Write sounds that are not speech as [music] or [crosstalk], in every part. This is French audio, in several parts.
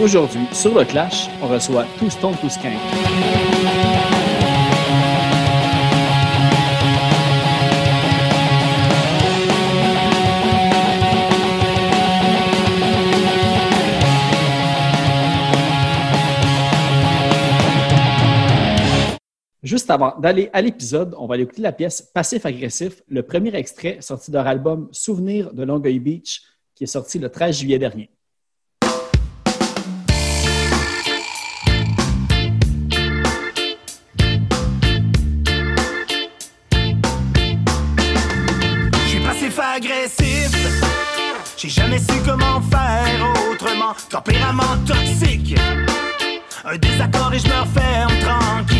Aujourd'hui, sur le Clash, on reçoit Two Skank. Juste avant d'aller à l'épisode, on va aller écouter la pièce Passif Agressif, le premier extrait sorti de leur album Souvenir de Longueuil Beach, qui est sorti le 13 juillet dernier. J'ai jamais su comment faire autrement. Tempérament toxique. Un désaccord et je me referme tranquillement.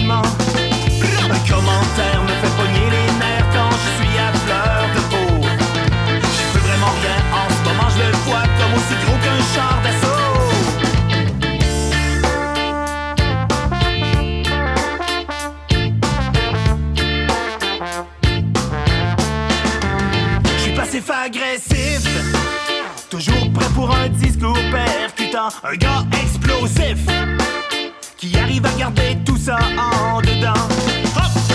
Un gars explosif qui arrive à garder tout ça en dedans. Hop!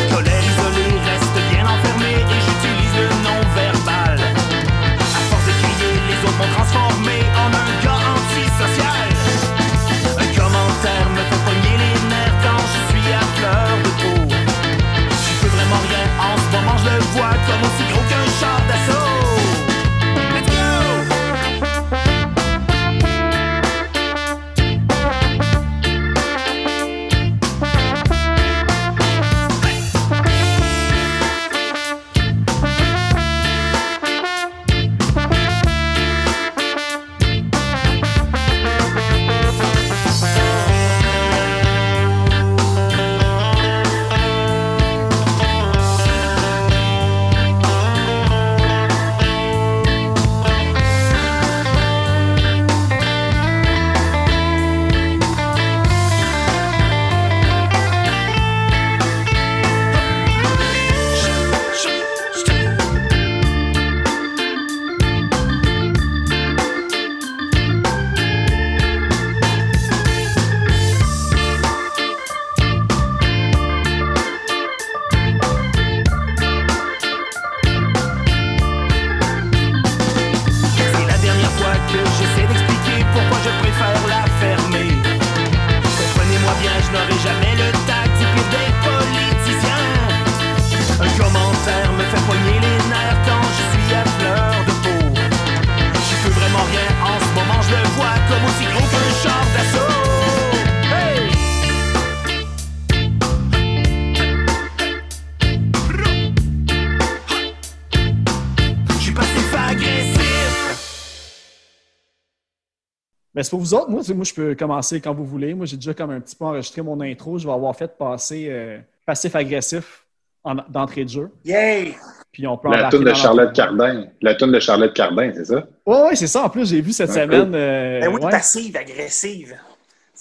C'est pour vous autres. Moi, moi, je peux commencer quand vous voulez. Moi, j'ai déjà comme un petit peu enregistré mon intro. Je vais avoir fait passer euh, passif-agressif en- d'entrée de jeu. Yay! Puis on peut La toune de Charlotte. Cardin. La toune de Charlotte Cardin, c'est ça? Ouais, ouais, c'est ça. En plus, j'ai vu cette semaine. euh, Ben oui, ouais. passive, agressive.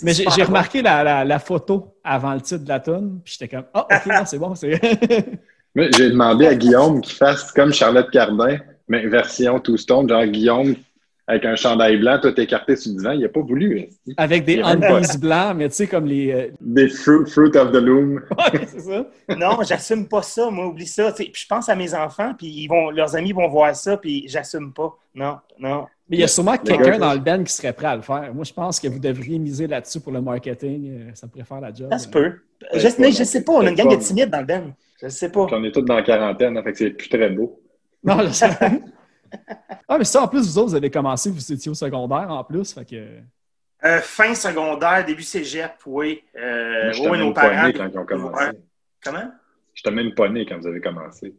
Mais j'ai remarqué la, la- la photo avant le titre de la tune, puis j'étais comme, ah, ok, non, c'est bon. [laughs] j'ai demandé à Guillaume qu'il fasse comme Charlotte Cardin, mais version Two Stone, genre Guillaume avec un chandail blanc, tout écarté sur le divan. Il n'a pas voulu. Avec des a undies blancs, mais tu sais, comme les. euh, Des fruit, fruit of the loom. [laughs] Ouais, c'est ça. Non, j'assume pas ça. Moi, oublie ça. Sais, Puis je pense à mes enfants, puis ils vont, leurs amis vont voir ça, puis j'assume pas. Non, non. Mais il y a sûrement quelqu'un dans le band qui serait prêt à le faire. Moi, je pense que vous devriez miser là-dessus pour le marketing. euh, Ça pourrait faire la job. Ça se peut. Je, mais je sais pas, on a une gang de timides dans le band. Je sais pas. Puis on est tous dans la quarantaine, hein, fait que c'est plus très beau. Non, je sais. [laughs] [laughs] ah, mais ça, en plus, vous autres, vous avez commencé, vous étiez au secondaire en plus. Fait que. Euh, fin secondaire, début cégep, oui. Euh, Moi, oui, même nos pas parents. né quand ils ont commencé. Ouais. Comment? J'étais même pas né quand vous avez commencé.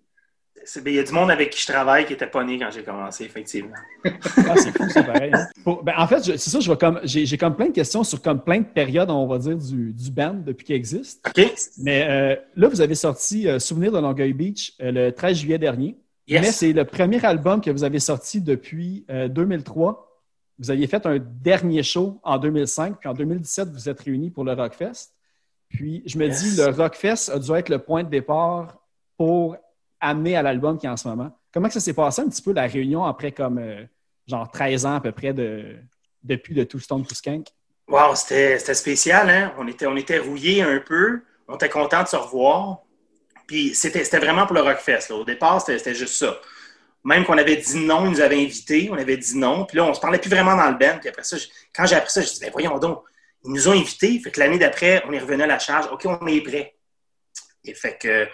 Ben, Il y a du monde avec qui je travaille qui n'était pas né quand j'ai commencé, effectivement. [laughs] Ah, c'est fou, c'est pareil. hein. Pour- ben, en fait, c'est ça, je comme, j'ai, j'ai comme plein de questions sur comme plein de périodes, on va dire, du, du band depuis qu'il existe. OK? Mais euh, là, vous avez sorti euh, Souvenir de Longueuil Beach euh, le 13 juillet dernier. Mais c'est le premier album que vous avez sorti depuis euh, 2003. Vous aviez fait un dernier show en 2005, puis en 2017, vous êtes réunis pour le Rockfest. Puis je me Yes. dis, le Rockfest a dû être le point de départ pour amener à l'album qui est en ce moment. Comment que ça s'est passé un petit peu la réunion après comme euh, genre 13 ans à peu près de, depuis de Two Stone to Skank? Wow, c'était c'était spécial, hein? On était, on était rouillés un peu. On était contents de se revoir. Puis c'était vraiment pour le Rockfest. Là. Au départ, c'était juste ça. Même qu'on avait dit non, ils nous avaient invités, on avait dit non. Puis là, on se parlait plus vraiment dans le band. Puis après ça, quand j'ai appris ça, je dit, ben voyons donc, ils nous ont invités. Fait que l'année d'après, on est revenu à la charge. OK, on est prêt. Et fait que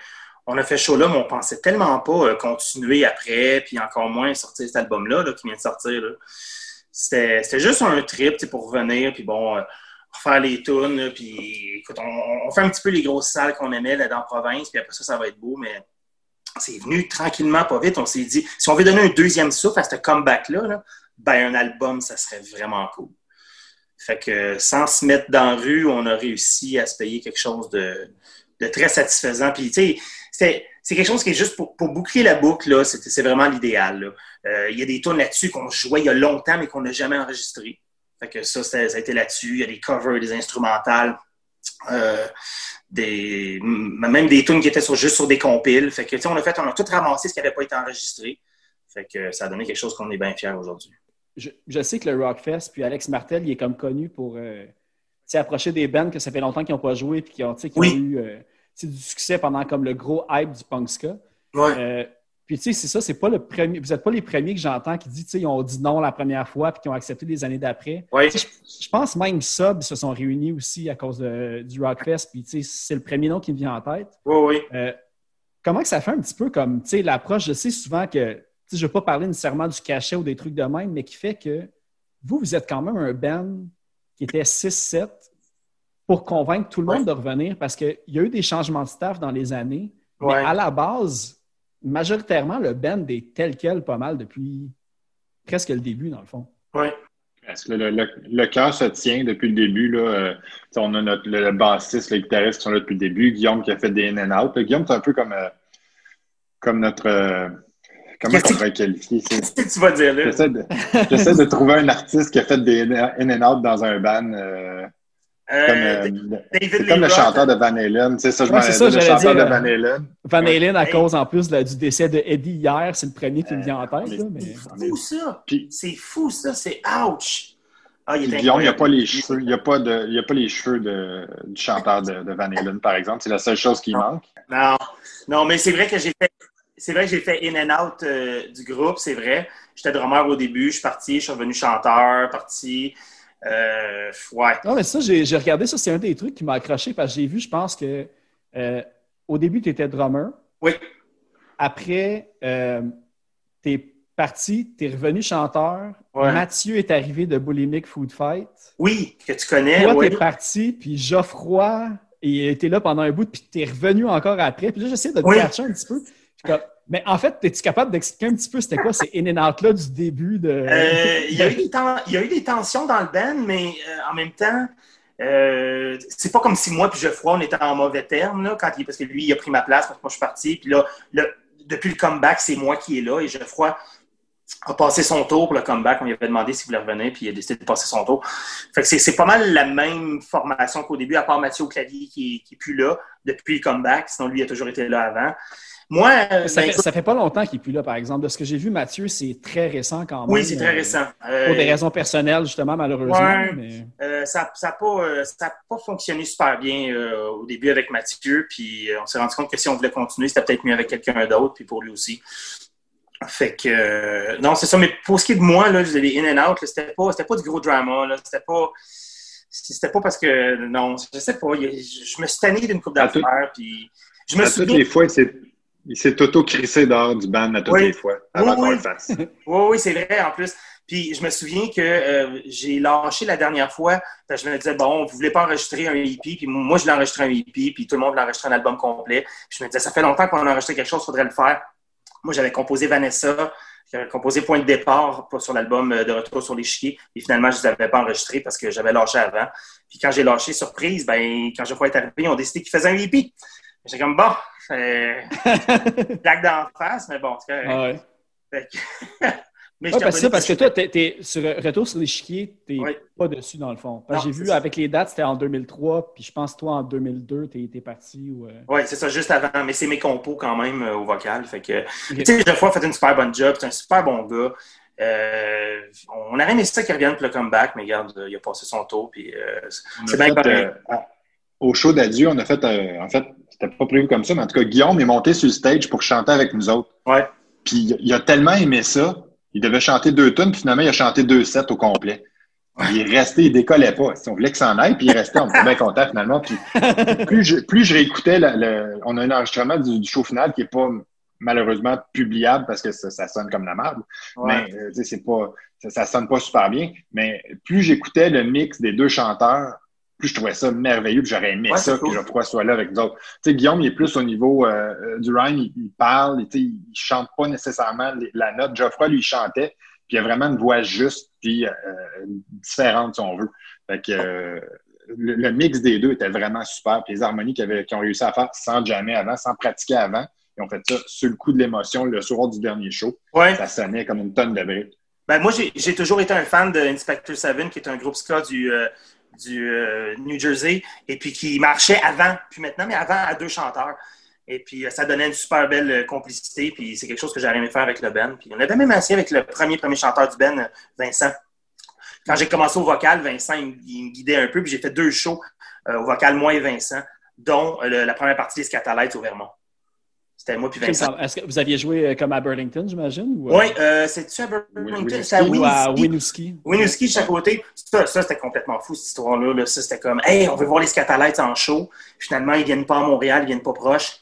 on a fait ce show-là, mais on pensait tellement pas euh, continuer après, puis encore moins sortir cet album-là là, qui vient de sortir. là. C'était juste un trip pour revenir, puis bon, euh, refaire les tunes, puis écoute, on, fait un petit peu les grosses salles qu'on aimait là, dans la province, puis après ça, ça va être beau, mais c'est venu tranquillement, pas vite. On s'est dit, si on veut donner un deuxième souffle à ce comeback-là, là, ben un album, ça serait vraiment cool. Fait que sans se mettre dans la rue, on a réussi à se payer quelque chose de, très satisfaisant. Puis, tu sais, c'est- quelque chose qui est juste pour, pour boucler la boucle, c'est vraiment l'idéal. Euh, Il y a des tunes là-dessus qu'on jouait il y a longtemps, mais qu'on n'a jamais enregistré. Fait que ça, ça, ça a été là-dessus. Il y a des covers, des instrumentales, euh, des, même des tunes qui étaient sur, juste sur des compiles. Fait que, on a fait, on a tout ramassé ce qui n'avait pas été enregistré. Fait que ça a donné quelque chose qu'on est bien fiers aujourd'hui. je, je sais que le Rockfest, puis Alex Martel, il est comme connu pour euh, approcher des bands que ça fait longtemps qu'ils n'ont pas joué, puis qui ont, qui ont eu euh, du succès pendant comme le gros hype du punk ska. Ouais. Puis tu sais, c'est ça, c'est pas le premier. Vous n'êtes pas les premiers que j'entends qui disent, tu sais, ils ont dit non la première fois, puis qui ont accepté des années d'après. Tu sais, Je, je pense même Sub ils se sont réunis aussi à cause de- du Rockfest, puis tu sais, c'est le premier nom qui me vient en tête. Oui, oui. Euh, comment que ça fait un petit peu comme, tu sais, l'approche, je sais souvent que, tu sais, je ne veux pas parler nécessairement du cachet ou des trucs de même, mais qui fait que vous, vous êtes quand même un band qui était 6-7 pour convaincre tout le monde de revenir parce qu'il y a eu des changements de staff dans les années, mais à la base, majoritairement, le band est tel quel pas mal depuis presque le début, dans le fond. Ouais. Parce que le, le, le cœur se tient depuis le début. Là, Euh, on a notre, le, le bassiste, le guitariste qui sont là depuis le début. Guillaume qui a fait des in and out. Là, Guillaume, c'est un peu comme, euh, comme notre. euh, comment on pourrait qualifier? C'est- Qu'est-ce que tu vas dire là? J'essaie de, j'essaie de trouver un artiste qui a fait des in and out dans un band. Euh, Euh, comme, euh, David c'est comme le chanteur de Van Halen. Sais, ça, je Ouais, m'en c'est ça, le chanteur dire, de Van euh, Halen. Van Ouais. Halen, à Hey. cause en plus là, du décès de Eddie hier, c'est le premier qui me vient en tête. mais... C'est fou ça. Puis- C'est fou ça. C'est ouch. Ah, il Guillaume, n'y a pas les cheveux, il y a pas de, il y a pas les cheveux de, du chanteur de, de Van Halen, par exemple. C'est la seule chose qui Non. manque. Non, non, mais c'est vrai que j'ai fait. C'est vrai que j'ai fait in and out euh, du groupe, c'est vrai. J'étais drummer au début, je suis parti, je suis revenu chanteur, parti. Euh, ouais. Non, mais ça, j'ai regardé ça, c'est un des trucs qui m'a accroché parce que j'ai vu, je pense que euh, au début, tu étais drummer. Oui. Après, euh, tu es parti, tu es revenu chanteur. Ouais. Mathieu est arrivé de Bulimic Food Fight. Oui, que tu connais. Toi, oui. tu es parti, puis Geoffroy, il était là pendant un bout, puis tu es revenu encore après. Puis là, j'essaie de te Oui. un petit peu. Mais en fait, es-tu capable d'expliquer un petit peu c'était quoi ces in and out là du début de. Euh, il, y a eu des tensions dans le band, mais euh, en même temps, euh, c'est pas comme si moi puis Geoffroy, on était en mauvais terme, là, quand il, parce que lui, il a pris ma place, parce que moi, je suis parti. Puis là, depuis le comeback, c'est moi qui est là et Geoffroy a passé son tour pour le comeback. On lui avait demandé s'il voulait revenir, puis il a décidé de passer son tour. Fait que c'est, pas mal la même formation qu'au début, à part Mathieu clavier qui est, qui est plus là depuis le comeback. Sinon, lui, il a toujours été là avant. Moi, euh, ça, ben, fait, écoute, ça fait pas longtemps qu'il est plus là, par exemple. De ce que j'ai vu, Mathieu, c'est très récent quand même. oui, c'est très euh, récent. Pour Euh, des raisons personnelles, justement, malheureusement. Ouais. mais- Euh, ça n'a pas, euh, ça a pas fonctionné super bien euh, au début avec Mathieu. Puis euh, on s'est rendu compte que si on voulait continuer, c'était peut-être mieux avec quelqu'un d'autre, puis pour lui aussi. Fait que, euh, non, c'est ça. Mais pour ce qui est de moi, là, les in and out, c'était pas, c'était pas du gros drama. Là, c'était pas, c'était pas parce que, non, je sais pas. je, me suis tanné d'une coupe d'affaires, puis je me toutes les fois, il s'est- auto-crissé dehors du band à toutes Oui. les fois, avant Oui, qu'on oui. le fasse. [laughs] Oui, oui, c'est vrai en plus. Puis je me souviens que euh, j'ai lâché la dernière fois. parce que je me disais, bon, vous voulez pas enregistrer un EP, puis moi, je voulais enregistrer un EP, puis tout le monde voulait enregistrer un album complet. Puis je me disais, ça fait longtemps qu'on a enregistré quelque chose, il faudrait le faire. Moi, j'avais composé Vanessa, j'avais composé Point de départ sur l'album euh, de Retour sur les chiens, et finalement, je ne les avais pas enregistrés parce que j'avais lâché avant. Puis quand j'ai lâché, surprise, ben, quand Geoffroy est arrivé, ils ont décidé qu'ils faisaient un EP. J'étais comme, bon, euh, [laughs] blague d'en face, mais bon, c'est correct. Ah ouais. [laughs] Mais Ouais, je parce, que, t'ai parce que toi, t'es, t'es- sur Retour sur l'échiquier, t'es Oui. pas dessus dans le fond. Parce que Non, j'ai vu ça. avec les dates, c'était en 2003, puis je pense toi en 2002, t'es, t'es parti. Ou, euh, Oui, c'est ça, juste avant. Mais c'est mes compos quand même euh, au vocal. Fait que, Ok. tu sais, Geoffroy a fait une super bonne job. C'est un super bon gars. Euh, on aurait aimé ça qu'il revienne pour le comeback, mais regarde, euh, il a passé son tour. Puis, euh, c'est bien fait, euh, au show d'adieu, on a fait, euh, en fait, c'était pas prévu comme ça, mais en tout cas, Guillaume est monté sur le stage pour chanter avec nous autres. Ouais. Puis il a tellement aimé ça, il devait chanter deux tonnes, puis finalement, il a chanté deux sets au complet. Il est resté, il décollait pas. On voulait que ça en aille, puis il restait, on était bien content finalement. Puis [laughs] plus je, plus je réécoutais, le- on a un enregistrement du, du show final qui est pas malheureusement publiable parce que ça, ça sonne comme la merde. Ouais. Mais euh, c'est pas, ça, ça sonne pas super bien. Mais plus j'écoutais le mix des deux chanteurs, plus je trouvais ça merveilleux. puis J'aurais aimé Ouais, ça cool. que Geoffroy soit là avec nous autres. Tu sais, Guillaume, il est plus au niveau euh, euh, du rhyme, il, il parle, sais, il chante pas nécessairement la note. Geoffroy, lui, il chantait, puis il a vraiment une voix juste, puis euh, différente, si on veut. Fait que euh, le, le mix des deux était vraiment super. Puis les harmonies qu'ils qu'ils ont réussi à faire sans jamais avant, sans pratiquer avant, ils ont fait ça sur le coup de l'émotion le soir du dernier show. Ouais. Ça sonnait comme une tonne de briques. Ben, moi, j'ai j'ai toujours été un fan de Inspector Seven, qui est un groupe ska du, euh, du euh, New Jersey, et puis qui marchait avant, puis maintenant, mais avant à deux chanteurs. Et puis, euh, ça donnait une super belle euh, complicité, puis c'est quelque chose que j'aurais aimé faire avec le Ben. Puis on avait même assis avec le premier, premier chanteur du Ben, Vincent. Quand j'ai commencé au vocal, Vincent, il, me- guidait un peu, puis j'ai fait deux shows au vocal, moi et Vincent, dont la première partie des Scatalites au Vermont. C'était moi puis Vincent. Est-ce que vous aviez joué euh, comme à Burlington, j'imagine? Ou, euh, Oui, euh, c'est-tu à Burlington? C'était à Winooski. Winooski? Chaque côté. Ça, ça c'était complètement fou, cette histoire-là. là. Ça, c'était comme, hey, on veut voir les Scatalites en show. Finalement, ils viennent pas à Montréal, ils viennent pas proche.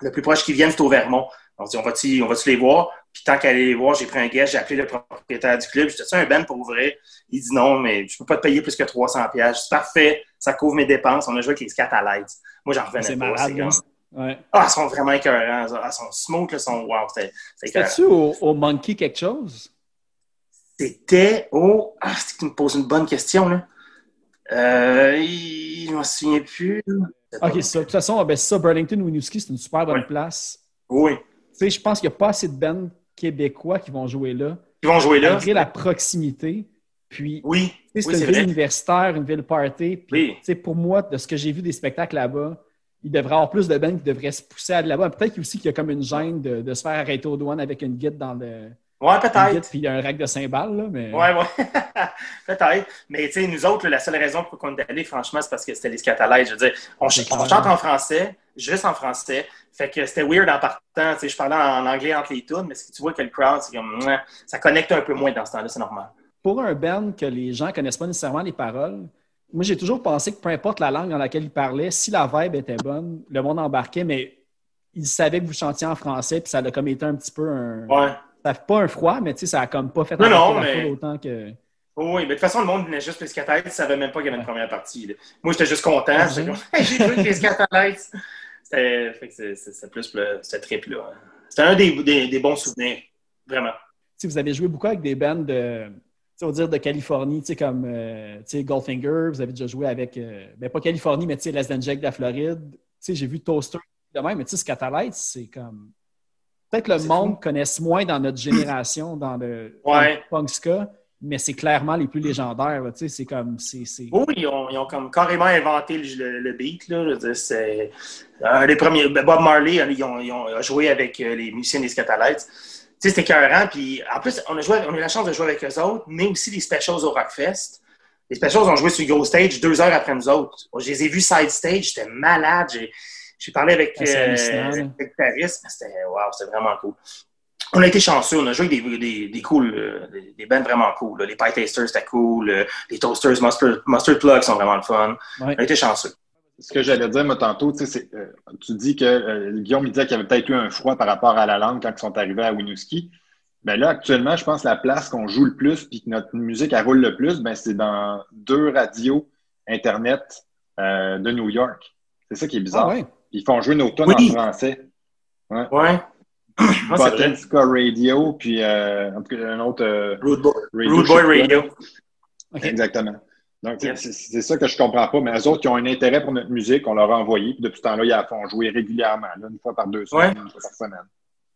Le plus proche qu'ils viennent, c'est au Vermont. On se dit, on va-tu on va les voir? Puis tant qu'à aller les voir, j'ai pris un guest, j'ai appelé le propriétaire du club. J'ai dit, un ben pour ouvrir? Il dit non, mais je peux pas te payer plus que 300 pièces. Je dis, parfait, ça couvre mes dépenses. On a joué avec les Scatalites. Moi, j'en revenais C'est pas. Ouais. Ah, ils sont vraiment écœurants. Ah, ils sont là, ils sont wow. C'était-tu au, au Monkey quelque chose? C'était au. Ah, c'est tu me poses une bonne question, là. Euh, il- je m'en souviens plus. Ok, ça. De toute façon, ben, ça, Burlington, Winooski, c'est une super bonne place. Oui. Tu sais, je pense qu'il n'y a pas assez de bands québécois qui vont jouer là. Ils vont jouer là. Malgré la proximité. Puis, Oui. tu sais, c'est Oui, une ville vrai. universitaire, une ville party. Puis, Oui. tu sais, pour moi, de ce que j'ai vu des spectacles là-bas, il devrait y avoir plus de bands qui devraient se pousser à de là-bas. Peut-être aussi qu'il y a comme une gêne de, de se faire arrêter aux douanes avec une guide dans le. Ouais, peut-être. puis un rack de cymbales, là, mais. Ouais, ouais. [laughs] peut-être. Mais tu sais, nous autres, là, la seule raison pour qu'on est allés, franchement, c'est parce que c'était les Scatalites. Je veux dire, on, ch- chante en français, juste en français. Fait que c'était weird en partant. Tu sais, je parlais en anglais entre les tunes, mais si tu vois que le crowd, c'est comme. Ça connecte un peu moins dans ce temps-là, c'est normal. Pour un band que les gens ne connaissent pas nécessairement les paroles, moi, j'ai toujours pensé que peu importe la langue dans laquelle ils parlaient, si la vibe était bonne, le monde embarquait, mais ils savaient que vous chantiez en français, puis ça a comme été un petit peu un. Ouais. Ça fait pas un froid, mais tu sais, ça a comme pas fait Non, non, la mais- autant que. Oui, mais de toute façon, le monde venait juste les Scatalites. Ils ne savaient même pas qu'il y avait une première partie. là. Moi, j'étais juste content. Comme, Hey, j'ai vu les Scatalites. C'était plus le, ce trip-là. c'était un des, des- des bons souvenirs. Vraiment. Tu sais, vous avez joué beaucoup avec des bands de, on va dire de Californie, tu sais, comme euh, tu sais, Goldfinger. Vous avez déjà joué avec, euh, ben pas Californie, mais tu sais, Les Jack de la Floride. Tu sais, j'ai vu Toaster de même, mais tu sais, Scatalites, c'est comme. Peut-être que le monde connaisse moins dans notre génération, dans le, dans Ouais. le punk ska, mais c'est clairement les plus légendaires. Tu sais, c'est comme. Oui, ils ont, ils ont comme carrément inventé le, beat. Là. C'est un des premiers. ben, Bob Marley, ils ont, ils ont joué avec euh, les musiciens des Scatalites. Tu sais, c'était écœurant. Puis en plus, on a, joué, on a eu la chance de jouer avec eux autres, mais aussi les specials au Rockfest. Les specials ont joué sur le gros stage deux heures après nous autres. Je les ai vus side stage, j'étais malade. J'ai, j'ai parlé avec Ah, euh, le guitariste, mais c'était wow, c'était vraiment cool. On a été chanceux, on a joué avec des, des, des cool, euh, des, des bands vraiment cool. là. Les Pie Tasters, c'était cool. euh, les Toasters, Mustard, Mustard Plug sont vraiment le fun. Ouais. On a été chanceux. Ce que j'allais dire, moi, tantôt, tu euh, tu dis que euh, Guillaume me disait qu'il y avait peut-être eu un froid par rapport à la langue quand ils sont arrivés à Winooski. Ben là, actuellement, je pense que la place qu'on joue le plus puis que notre musique elle roule le plus, ben c'est dans deux radios Internet euh, de New York. C'est ça qui est bizarre. Ah ouais? Ils font jouer nos Oui. en français. Ouais. Moi, vrai. Botanska Radio, puis euh, en tout cas, un autre euh, Rude Boy, radio. Boy. Exactement. Donc, c'est- ça que je comprends pas. Mais eux autres qui ont un intérêt pour notre musique, on leur a envoyé. Puis depuis ce temps-là, ils la font jouer régulièrement, là, une fois par deux semaines, une fois par semaine.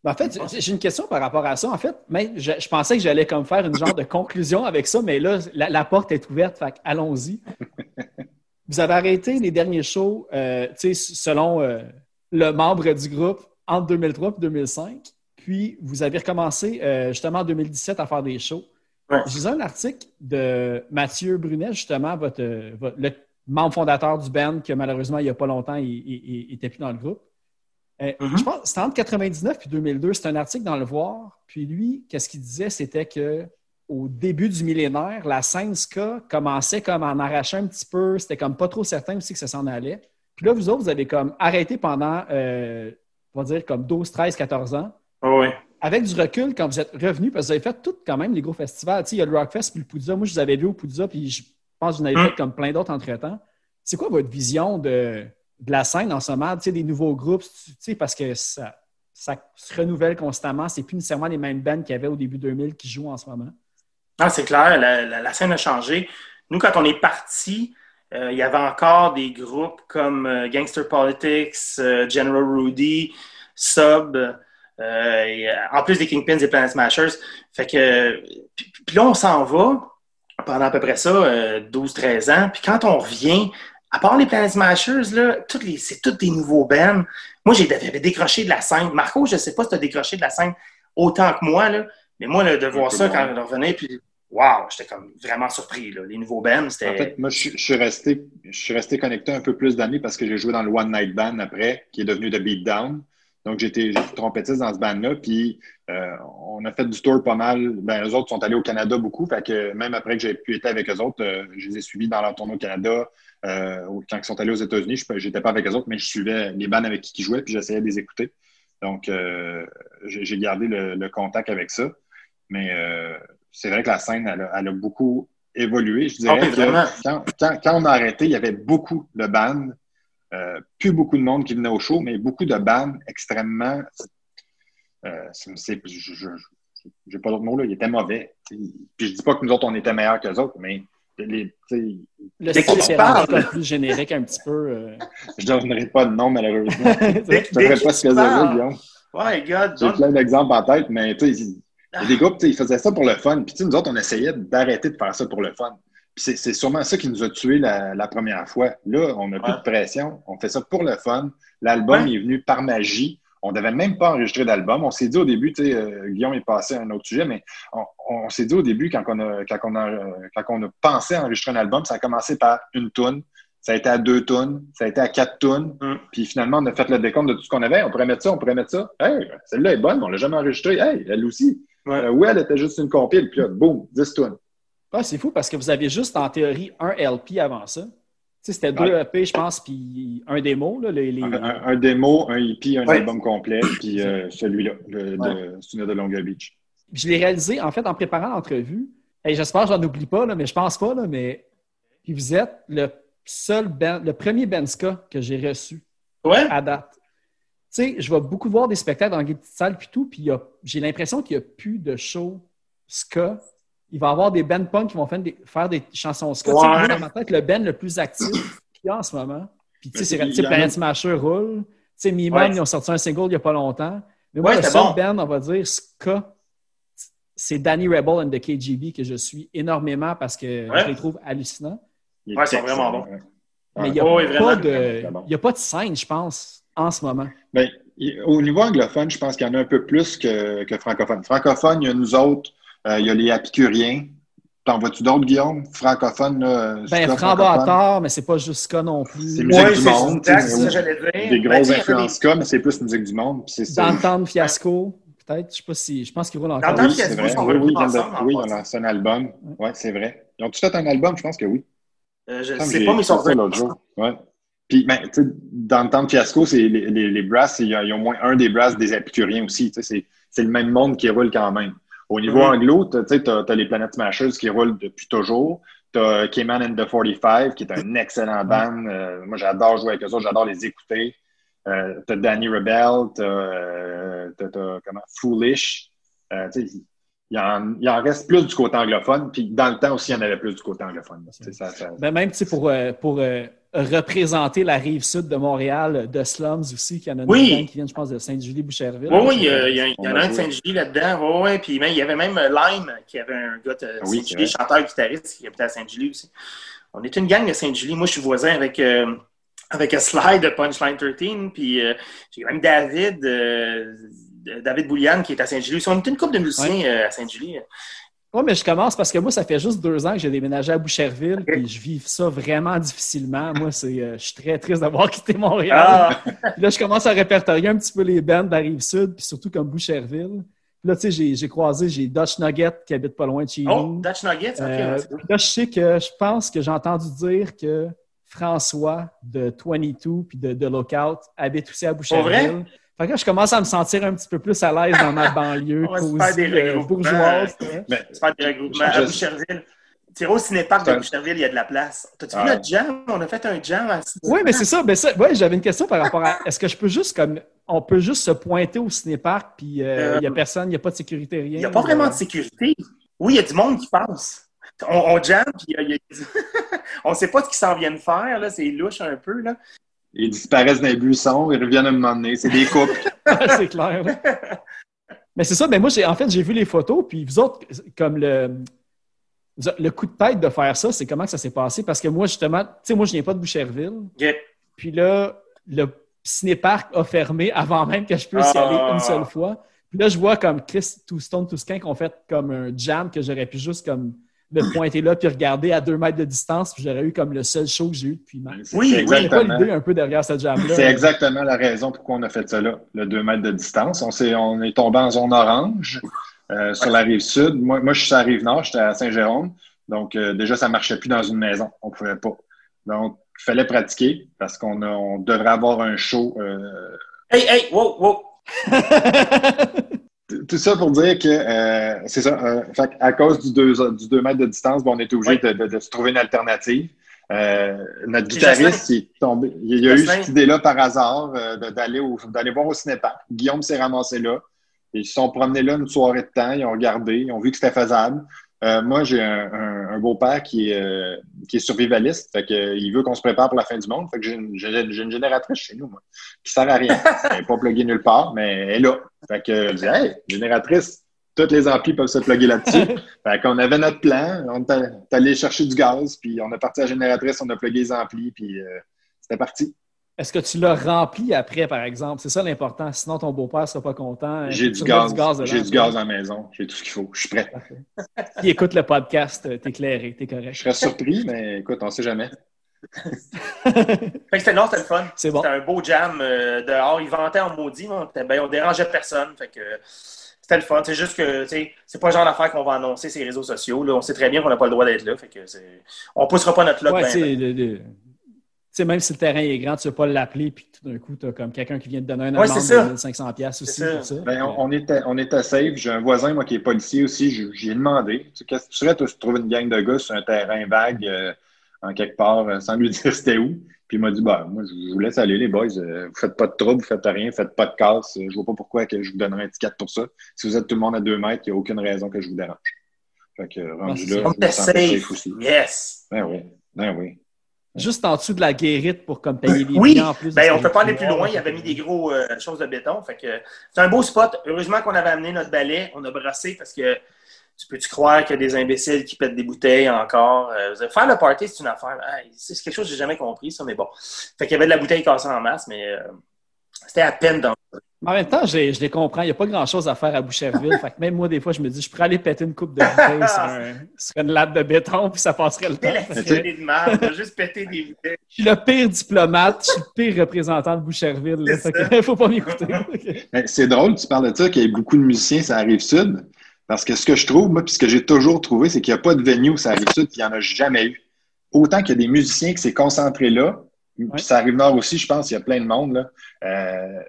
Ben, En fait, j'ai- une question par rapport à ça. En fait, mais je, je pensais que j'allais comme faire une genre de conclusion avec ça, mais là, la, la porte est ouverte, fait allons-y. [laughs] Vous avez arrêté les derniers shows, euh, tu sais, selon euh, le membre du groupe, entre 2003 et 2005. Puis, vous avez recommencé euh, justement en 2017 à faire des shows. Ouais. J'ai lu un article de Mathieu Brunet, justement, votre, votre- le membre fondateur du band, que malheureusement, il n'y a pas longtemps, il n'était plus dans le groupe. Euh, Mhm. Je pense que c'était entre 99 et 2002. C'était un article dans Le Voir. Puis lui, qu'est-ce qu'il disait? C'était que au début du millénaire, la scène ska commençait comme à en arracher un petit peu. C'était comme pas trop certain aussi que ça s'en allait. Puis là, vous autres, vous avez comme arrêté pendant, euh, on va dire, comme 12, 13, 14 ans. Oh, oui. Avec du recul, quand vous êtes revenus, parce que vous avez fait tout quand même les gros festivals. Tu sais, il y a le Rockfest puis le Poudza. Moi, je vous avais vu au Poudza, puis je pense que vous en avez Mm. fait comme plein d'autres entre-temps. C'est quoi votre vision de, de la scène en ce moment? Tu sais, des nouveaux groupes, tu sais, parce que ça, ça se renouvelle constamment. C'est plus nécessairement les mêmes bands qu'il y avait au début 2000 qui jouent en ce moment. Ah, c'est clair, la, la- la scène a changé. Nous, quand on est parti, euh, il y avait encore des groupes comme euh, Gangster Politics, euh, General Rudy, Sub, et, euh, en plus des Kingpins et Planet Smashers. Fait que, puis, là, on s'en va pendant à peu près ça, euh, 12-13 ans. Puis quand on revient, à part les Planet Smashers, là, toutes les, c'est tous des nouveaux bands. Moi, j'avais décroché de la scène. Marco, je ne sais pas si tu as décroché de la scène autant que moi, là, mais moi, là, de voir ça quand je revenais, puis wow, j'étais comme vraiment surpris. Là. Les nouveaux bands, c'était. En fait, moi, je, suis- je suis resté, je suis resté connecté un peu plus d'années parce que j'ai joué dans le One Night Band après, qui est devenu The Beatdown. Donc, j'étais trompettiste dans ce band-là. Puis, euh, on a fait du tour pas mal. Ben, eux autres sont allés au Canada beaucoup. Fait que même après que j'ai pu être avec eux autres, euh, je les ai suivis dans leur tournée au Canada. Euh, quand ils sont allés aux États-Unis, je n'étais pas avec eux autres, mais je suivais les bands avec qui ils jouaient, puis j'essayais de les écouter. Donc, j'ai gardé le, le contact avec ça. Mais c'est vrai que la scène, elle a, elle a beaucoup évolué. Je dirais Ah que quand- quand on a arrêté, il y avait beaucoup de bandes, euh, plus beaucoup de monde qui venait au show, mais beaucoup de bandes extrêmement. Euh, c'est- je- j'ai pas d'autre mot là, ils étaient mauvais. t'sais. Puis je dis pas que nous autres, on était meilleurs qu'eux autres, mais les, Le Dès style qu'on parle. plus générique un petit peu. euh. [laughs] je donnerai pas de nom, malheureusement. [laughs] Dès- Je donnerai pas ce que ça Guillaume. God, J'ai plein d'exemples en tête, mais tu sais, il y a des groupes, tu sais, ils faisaient ça pour le fun. Puis nous autres, on essayait d'arrêter de faire ça pour le fun. Puis c'est- sûrement ça qui nous a tués la, la première fois. Là, on n'a plus Ouais. de pression. On fait ça pour le fun. L'album Ouais. est venu par magie. On n'avait même pas enregistré d'album. On s'est dit au début, tu sais, euh, Guillaume est passé à un autre sujet, mais on, on s'est dit au début, quand on, a, quand, on a, euh, quand on a pensé à enregistrer un album, ça a commencé par une toune. Ça a été à deux tonnes, ça a été à quatre tonnes. Mm. Puis finalement, on a fait le décompte de tout ce qu'on avait. On pourrait mettre ça, on pourrait mettre ça. Hey, celle-là est bonne, on l'a jamais enregistrée. Hey, elle aussi. Ouais. Euh, oui, elle était juste une compile. Puis là, boum, 10 tonnes. Ah, c'est fou parce que vous aviez juste en théorie un LP avant ça. Tu sais, c'était deux Ouais. EP, je pense, puis un démo. Là, les, les- Un, un- un démo, un EP, un Ouais. album complet, [coughs] puis euh, celui-là, le, de Souvenir de Beach. Je l'ai réalisé, en fait, en préparant l'entrevue. Et j'espère que j'en oublie pas, là, mais je pense pas. Là, mais... Puis vous êtes le seul band, le premier Benska que j'ai reçu Ouais. à date. sais, je vais beaucoup voir des spectacles dans les petites salles puis tout, puis il y a- j'ai l'impression qu'il n'y a plus de show ska. Il va y avoir des bands punk qui vont faire des, faire des chansons ska. Tu sais, Ouais. moi, dans ma tête, le band le plus actif qu'il y a en ce moment. Puis, tu sais, c'est- Mais tu Planet Smasher roule. Tu sais, Mimon, Ouais. ils ont sorti un single il n'y a pas longtemps. Mais moi, Ouais, le seul bon. band, on va dire, ska, c'est Danny Rebel and the KGB que je suis énormément parce que je les trouve hallucinants. Ouais, ils sont vraiment bons. Mais il n'y a, pas de- bon. y a pas de scène, je pense, en ce moment. Ben, il- au niveau anglophone, je pense qu'il y en a un peu plus que, que francophone. Francophone, il y a nous autres, il y a les Apicuriens. T'en vois-tu d'autres, Guillaume? Francophone, là, Ben, tort, mais c'est pas juste ska non plus. C'est musique Ouais, du monde, c'est ça que j'allais dire. Des Ben, grosses a influences ska, mais c'est plus musique du monde. puis c'est ça. Downtown Fiasco, peut-être. Je sais pas si. Je pense qu'il roule encore. C'est Fiasco, vrai. Oui, oui, de- ensemble, en oui, ils ont passant. lancé un album. Oui, c'est vrai. Ils ont tous fait un album? Je pense que oui. Euh, je semble sais pas, mais ils sont l'autre jour. Ouais. Puis, ben, tu sais, dans le temps de fiasco, c'est les, les, les brasses, il y, a, il y a au moins un des brasses des épicuriens aussi. C'est le même monde qui roule quand même. Au niveau Mhm. anglo, tu t'as les Planet Smashers qui roulent depuis toujours. T'as Cayman and the 45, qui est un excellent band. Euh, moi, j'adore jouer avec eux autres, j'adore les écouter. Euh, t'as Danny Rebel, t'as, comment, Foolish. Tu sais, il en, il en reste plus du côté anglophone, puis dans le temps aussi, il y en avait plus du côté anglophone. Tu ça, ça- Ben, même tu pour, euh, pour euh, représenter la rive sud de Montréal, de Slums aussi, qu'il y en a une Oui. gang qui viennent, je pense, de Sainte-Julie-Boucherville. Oui, oui, il y, a- il en a un de. Saint-Julie là-dedans. Oui, oui. Puis même, il y avait même euh, Lime, qui avait un gars de oui, Saint-Julie, chanteur guitariste, qui habitait à Saint-Julie aussi. On est une gang de Saint-Julie. Moi, je suis voisin avec, euh, avec un slide de Punchline 13. Puis euh, j'ai même David, euh, David Bouliane, qui est à Saint-Julie. On est une couple de musiciens euh, à Saint-Julie. Oui, mais je commence parce que moi, ça fait juste deux ans que j'ai déménagé à Boucherville, puis je vis ça vraiment difficilement. Moi, c'est, euh, je suis très triste d'avoir [laughs] quitté Montréal. Ah! Là, je commence à répertorier un petit peu les bands de la rive sud, puis surtout comme Boucherville. Puis là, tu sais, j'ai, j'ai croisé, j'ai Dutch Nugget qui habite pas loin de chez Oh, nous. Dutch Nuggets, ok. Euh, là, je sais que je pense que j'ai entendu dire que François de 22 puis de, de Lookout habite aussi à Pour vrai? Fait que là, je commence à me sentir un petit peu plus à l'aise dans ma [laughs] banlieue cosy, faire des euh, regroupements. bourgeoise. tu. Mais, C'est pas des regroupements. À Boucherville. Tire au cinéparc de Boucherville, il y a de la place. T'as-tu Ah. vu notre jam? On a fait un jam à Oui, mais c'est ça. Ben ça ouais, j'avais une question par rapport à. Est-ce que je peux juste comme. On peut juste se pointer au cinéparc, puis euh, il Euh, n'y a personne, il n'y a pas de sécurité, rien. Il n'y a pas vraiment euh, de sécurité. Oui, il y a du monde qui passe. On, on jam, puis il y a- il y a- on ne sait pas ce qu'ils s'en viennent faire. là. C'est louche un peu. Là. Ils disparaissent dans les buissons, ils reviennent à un moment donné. C'est des couples. [laughs] c'est clair. là. Mais c'est ça, mais moi, j'ai, en fait, j'ai vu les photos, puis vous autres, comme le, le coup de tête de faire ça, c'est comment que ça s'est passé? Parce que moi, justement, tu sais, moi, je viens pas de Boucherville. Puis là, le cinéparc a fermé avant même que je puisse y Ah. aller une seule fois. Puis là, je vois comme Chris Toustone, Tousquin qui ont fait comme un jam que j'aurais pu juste comme me pointer là puis regarder à deux mètres de distance. Puis j'aurais eu comme le seul show que j'ai eu depuis mars. Oui, pas exactement. l'idée un peu derrière ce jam-là. C'est exactement la raison pourquoi on a fait ça là, le 2 mètres de distance. On, s'est- on est tombé en zone orange euh, sur la rive sud. Moi, moi, je suis sur la rive nord, j'étais à Saint-Jérôme. Donc, euh, déjà, ça marchait plus dans une maison. On pouvait pas. Donc, il fallait pratiquer parce qu'on on devrait avoir un show. euh, Hey, hey, wow, wow. [laughs] tout ça pour dire que euh, c'est ça. euh, fait à cause du 2 du deux mètres de distance, bon, on était obligé Oui. de, de- de se trouver une alternative. Euh, notre guitariste, il est tombé. Il y a eu cette idée-là par hasard euh, d'aller d'aller voir au cinépark. Guillaume s'est ramassé là. Ils se sont promenés là une soirée de temps. Ils ont regardé. Ils ont vu que c'était faisable. Euh, moi, j'ai un, un- un beau-père qui est, euh, qui est survivaliste. Fait que, il veut qu'on se prépare pour la fin du monde. Fait que j'ai une, une génératrice chez nous, moi, qui sert à rien. Elle n'est pas pluguée nulle part, mais elle est là. Fait que, je dis, hey, génératrice, toutes les amplis peuvent se plugger là-dessus. [laughs] fait qu'on avait notre plan. On est allé- est chercher du gaz, puis on a parti à la génératrice, on a plugué les amplis, puis euh, c'était parti. Est-ce que tu l'as rempli après, par exemple? C'est ça l'important. Sinon, ton beau-père ne sera pas content. J'ai du gaz. J'ai du gaz à la maison. J'ai tout ce qu'il faut. Je suis prêt. Qui écoute le podcast, euh, t'es éclairé, t'es correct. Je serais surpris, mais écoute, on sait jamais. [laughs] Fait que c'était non, c'était le fun. C'est bon. C'était un beau jam euh, dehors. Ils vantaient en maudit. était- ben, on dérangeait personne. Fait que euh, c'était le fun. C'est juste que c'est pas le genre d'affaire qu'on va annoncer sur les réseaux sociaux. Là. On sait très bien qu'on n'a pas le droit d'être là. Fait que on poussera pas notre. Ouais, ben, ben. le- le- même si le terrain est grand, tu ne veux pas l'appeler, puis tout d'un coup, tu as comme quelqu'un qui vient te donner un Ouais, amende c'est ça. de 1500 pièces aussi pour ça. Ben, on, on était, on était safe. J'ai un voisin, moi, qui est policier aussi. J'ai demandé. Tu sais, Qu'est-ce que tu serais, toi, si tu trouves une gang de gars sur un terrain vague euh, en quelque part euh, sans lui [laughs] dire c'était où. Puis il m'a dit bah, moi, je vous laisse aller, les boys. Euh, vous faites pas de trouble, vous faites rien, vous faites pas de casse. Je vois pas pourquoi que je vous donnerais un ticket pour ça. Si vous êtes tout le monde à deux mètres, il n'y a aucune raison que je vous dérange. Fait que rendu là, On je me était sens safe. aussi. Yes. Ben oui. Ben oui. Juste en dessous de la guérite pour comme payer les Oui, en plus. ben, on que peut pas aller plus loin. Il avait mis des gros euh, choses de béton. Fait que c'est un beau spot. Heureusement qu'on avait amené notre balai. On a brassé parce que tu peux-tu croire qu'il y a des imbéciles qui pètent des bouteilles encore? Euh, faire le party, c'est une affaire. Ah, c'est quelque chose que j'ai jamais compris, ça, mais bon. Fait qu'il y avait de la bouteille cassée en masse, mais euh, c'était à peine dans. Mais en même temps, je les, je les comprends. Il n'y a pas grand-chose à faire à Boucherville. fait que même moi, des fois, je me dis, je pourrais aller péter une coupe de bouteille sur, un- sur une latte de béton, puis ça passerait le temps. De merde, a juste pété des bouteilles. Je suis le pire diplomate, je suis le pire représentant de Boucherville. Fait que [laughs] faut pas m'écouter. C'est drôle, tu parles de ça, qu'il y ait beaucoup de musiciens sur la rive sud. Parce que ce que je trouve, moi, puis ce que j'ai toujours trouvé, c'est qu'il n'y a pas de venue sur la rive sud, puis il n'y en a jamais eu. Autant qu'il y a des musiciens qui s'est concentrés là, Ouais. puis ça arrive nord aussi, je pense, il y a plein de monde, là. Euh,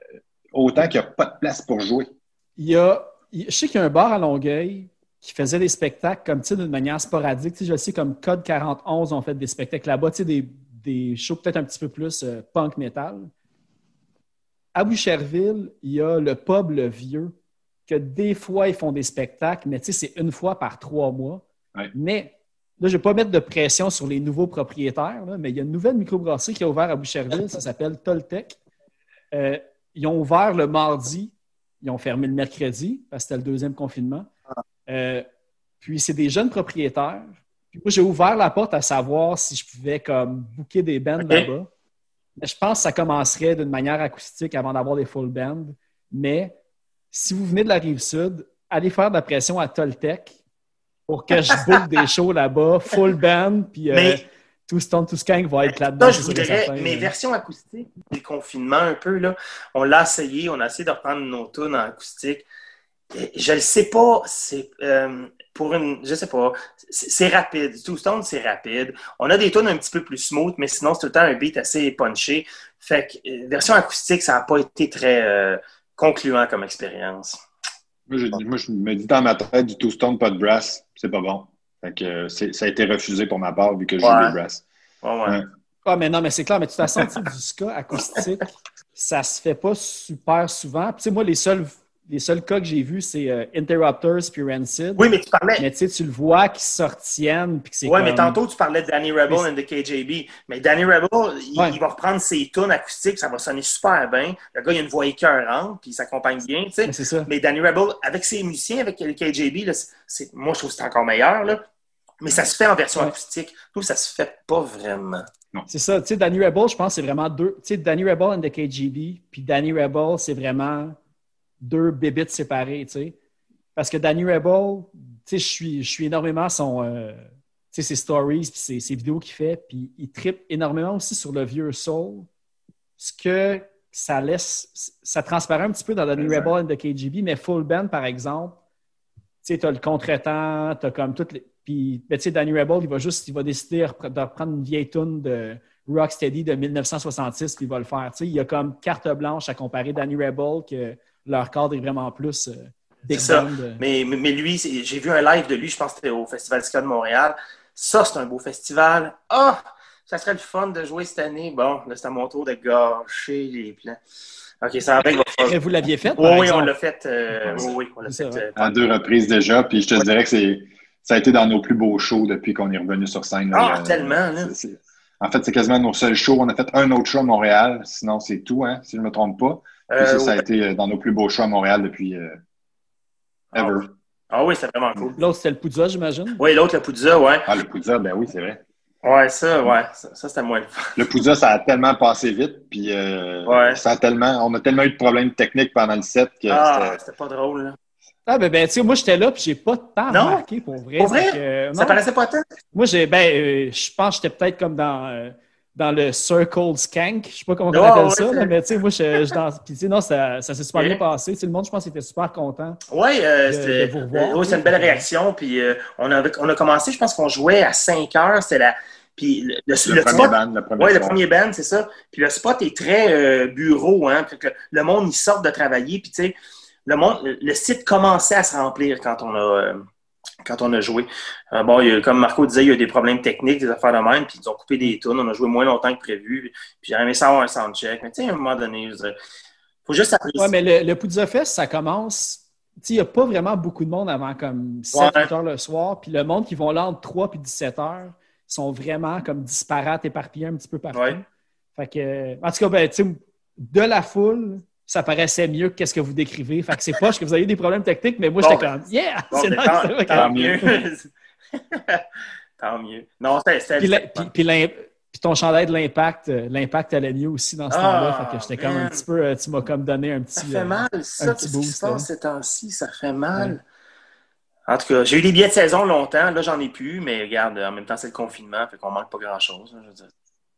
autant qu'il n'y a pas de place pour jouer. Il y a, je sais qu'il y a un bar à Longueuil qui faisait des spectacles comme tu sais, d'une manière sporadique. Je sais comme Code 41 ont fait des spectacles là-bas, tu sais, des, des shows peut-être un petit peu plus euh, punk metal. À Boucherville, il y a le pub Le Vieux, que des fois ils font des spectacles, mais tu sais, c'est une fois par trois mois. Ouais. Mais là, je ne vais pas mettre de pression sur les nouveaux propriétaires, là, mais il y a une nouvelle microbrasserie qui a ouvert à Boucherville, ça s'appelle Toltec. Euh, ils ont ouvert le mardi, ils ont fermé le mercredi parce que c'était le deuxième confinement. Euh, puis c'est des jeunes propriétaires. Puis moi, j'ai ouvert la porte à savoir si je pouvais comme booker des bands là-bas. Mais je pense que ça commencerait d'une manière acoustique avant d'avoir des full bands. Mais si vous venez de la rive sud, allez faire de la pression à Toltec pour que je book des shows là-bas, full band, puis euh, Mais- Two Stone, Two Skank va être là-dedans. Je voudrais, mes versions acoustiques des confinements un peu, là, on l'a essayé, on a essayé de reprendre nos tunes en acoustique. Je le sais pas, c'est euh, pour une, je sais pas, c'est c'est rapide. Two Stone, c'est rapide. On a des tunes un petit peu plus smooth, mais sinon, c'est tout le temps un beat assez punché. Fait que, euh, version acoustique, ça n'a pas été très euh, concluant comme expérience. Moi, je, moi, je me dis dans ma tête du Two Stone, pas de brass, c'est pas bon. Fait que euh, c'est- ça a été refusé pour ma part vu que je joue Ouais. des brass. Ouais, ouais. Ouais. Ah, mais non, mais c'est clair, mais de toute façon, tu sais, du ska acoustique, ça se fait pas super souvent. Tu sais, moi, les seuls, les seuls cas que j'ai vus, c'est euh, Interrupters puis Rancid. Oui, mais tu parlais. Mais tu sais, tu le vois qu'ils sortiennent puis que c'est Ouais, comme... mais tantôt, tu parlais de Danny Rebel and the KJB. Mais Danny Rebel, il, Ouais. il va reprendre ses tunes acoustiques, ça va sonner super bien. Le gars, il a une voix écœurante, puis il s'accompagne bien, tu sais. Mais c'est ça. Mais Danny Rebel, avec ses musiciens, avec le KJB, là, moi, je trouve que c'est encore meilleur. Là. Mais ça se fait en version Ouais. acoustique. Nous, ça se fait pas vraiment. C'est ça. Tu sais, Danny Rebel, je pense, c'est vraiment deux. Tu sais, Danny Rebel and the KGB, puis Danny Rebel, c'est vraiment deux bébites séparées, tu sais. Parce que Danny Rebel, tu sais, je suis, je suis énormément son. euh, tu sais, ses stories, puis ses, ses vidéos qu'il fait, puis il tripe énormément aussi sur le vieux soul. Ce que ça laisse. Ça transparaît un petit peu dans Danny. Rebel and the KGB, mais Full Band, par exemple, tu sais, t'as le contretemps, t'as comme toutes les. Puis, ben, tu sais, Danny Rebel, il va juste, il va décider de reprendre une vieille tune de Rocksteady de 1966, puis il va le faire. Tu sais, il y a comme carte blanche à comparer Danny Rebel, que leur cadre est vraiment plus euh, C'est ça. euh. Mais, lui, j'ai vu un live de lui, je pense que c'était au Festival Ska de Montréal. Ça, c'est un beau festival. Ah! ça serait le fun de jouer cette année. Bon, là, c'est à mon tour de gâcher les plans. OK, ça va Mais [laughs] vous l'aviez fait, Oui, par oui, on l'a fait. euh, oui, oui, on l'a C'est fait. ça, euh, À deux reprises déjà, puis je te dirais que c'est ça a été dans nos plus beaux shows depuis qu'on est revenu sur scène. là. Ah, tellement, là. En fait, c'est quasiment nos seuls shows. On a fait un autre show à Montréal, sinon c'est tout, hein, si je ne me trompe pas. Euh, ça, ça a ouais. été euh, dans nos plus beaux shows à Montréal depuis euh, ever. Ah oui, c'est vraiment cool. L'autre, c'était le Poudza, j'imagine? Oui, l'autre, le Poudza, ouais. Ah, le Poudza, ben oui, c'est vrai. Ouais, ça, ouais. Ça, ça, c'était moins le fun. Le Poudza, ça a tellement passé vite, puis euh, Ouais. ça a tellement, on a tellement eu de problèmes techniques pendant le set que Ah, c'était- pas drôle, là. Ah, ben, ben tu sais, moi, j'étais là, puis j'ai pas tant Non? remarqué, pour vrai. Pour vrai? Que, Ça paraissait pas tant? Moi, j'ai, ben, euh, je pense que j'étais peut-être comme dans, euh, dans le Circle Skank. Je sais pas comment on Ouais, appelle ouais, ça, là, mais tu sais, moi, je, je dans. Puis, tu sais, non, ça, ça s'est super bien passé. Tu sais, le monde, je pense, était super content. Oui, euh, c'était euh, oui, oui. c'était une belle réaction. Puis euh, on, avait, on a commencé, je pense qu'on jouait à 5 heures. C'était la. Puis le, le- le, le premier spot- band, le premier Oui, le premier band, c'est ça. Puis le spot est très euh, bureau, hein. Fait que le monde, il sort de travailler. Puis tu sais, le monde, le site commençait à se remplir quand on a, euh, quand on a joué. Euh, bon, il y a- comme Marco disait, il y a eu des problèmes techniques, des affaires de même, puis ils ont coupé des tunes. On a joué moins longtemps que prévu. Puis j'aurais aimé ça avoir un soundcheck. Mais tu sais, à un moment donné, dire, faut juste apprécier. Ouais, mais le, le Poudza Fest, ça commence. Tu sais, il n'y a pas vraiment beaucoup de monde avant comme 7 Ouais. 8 heures le soir. Puis le monde qui vont là entre 3 et 17 heures sont vraiment comme disparates, éparpillés un petit peu partout. Ouais. Fait que, en tout cas, ben, tu sais, de la foule, ça paraissait mieux que qu'est-ce que vous décrivez. Fait que c'est pas que vous avez eu des problèmes techniques, mais moi, Bon, j'étais ben, comme, yeah! Bon, [laughs] c'est ben, nice! tant, mieux. [laughs] tant mieux. Non, c'était. Puis, puis- ton chandail de l'impact, euh, l'impact allait mieux aussi dans ce Ah, temps-là. Fait que j'étais comme un petit peu, euh, tu m'as comme donné un petit. Ça fait euh, mal, ça. Qu'est-ce qui se passe ces temps-ci? Ça fait mal. En tout cas, j'ai eu des billets de saison longtemps. Là, j'en ai plus, mais regarde, en même temps, c'est le confinement, fait qu'on manque pas grand-chose. hein.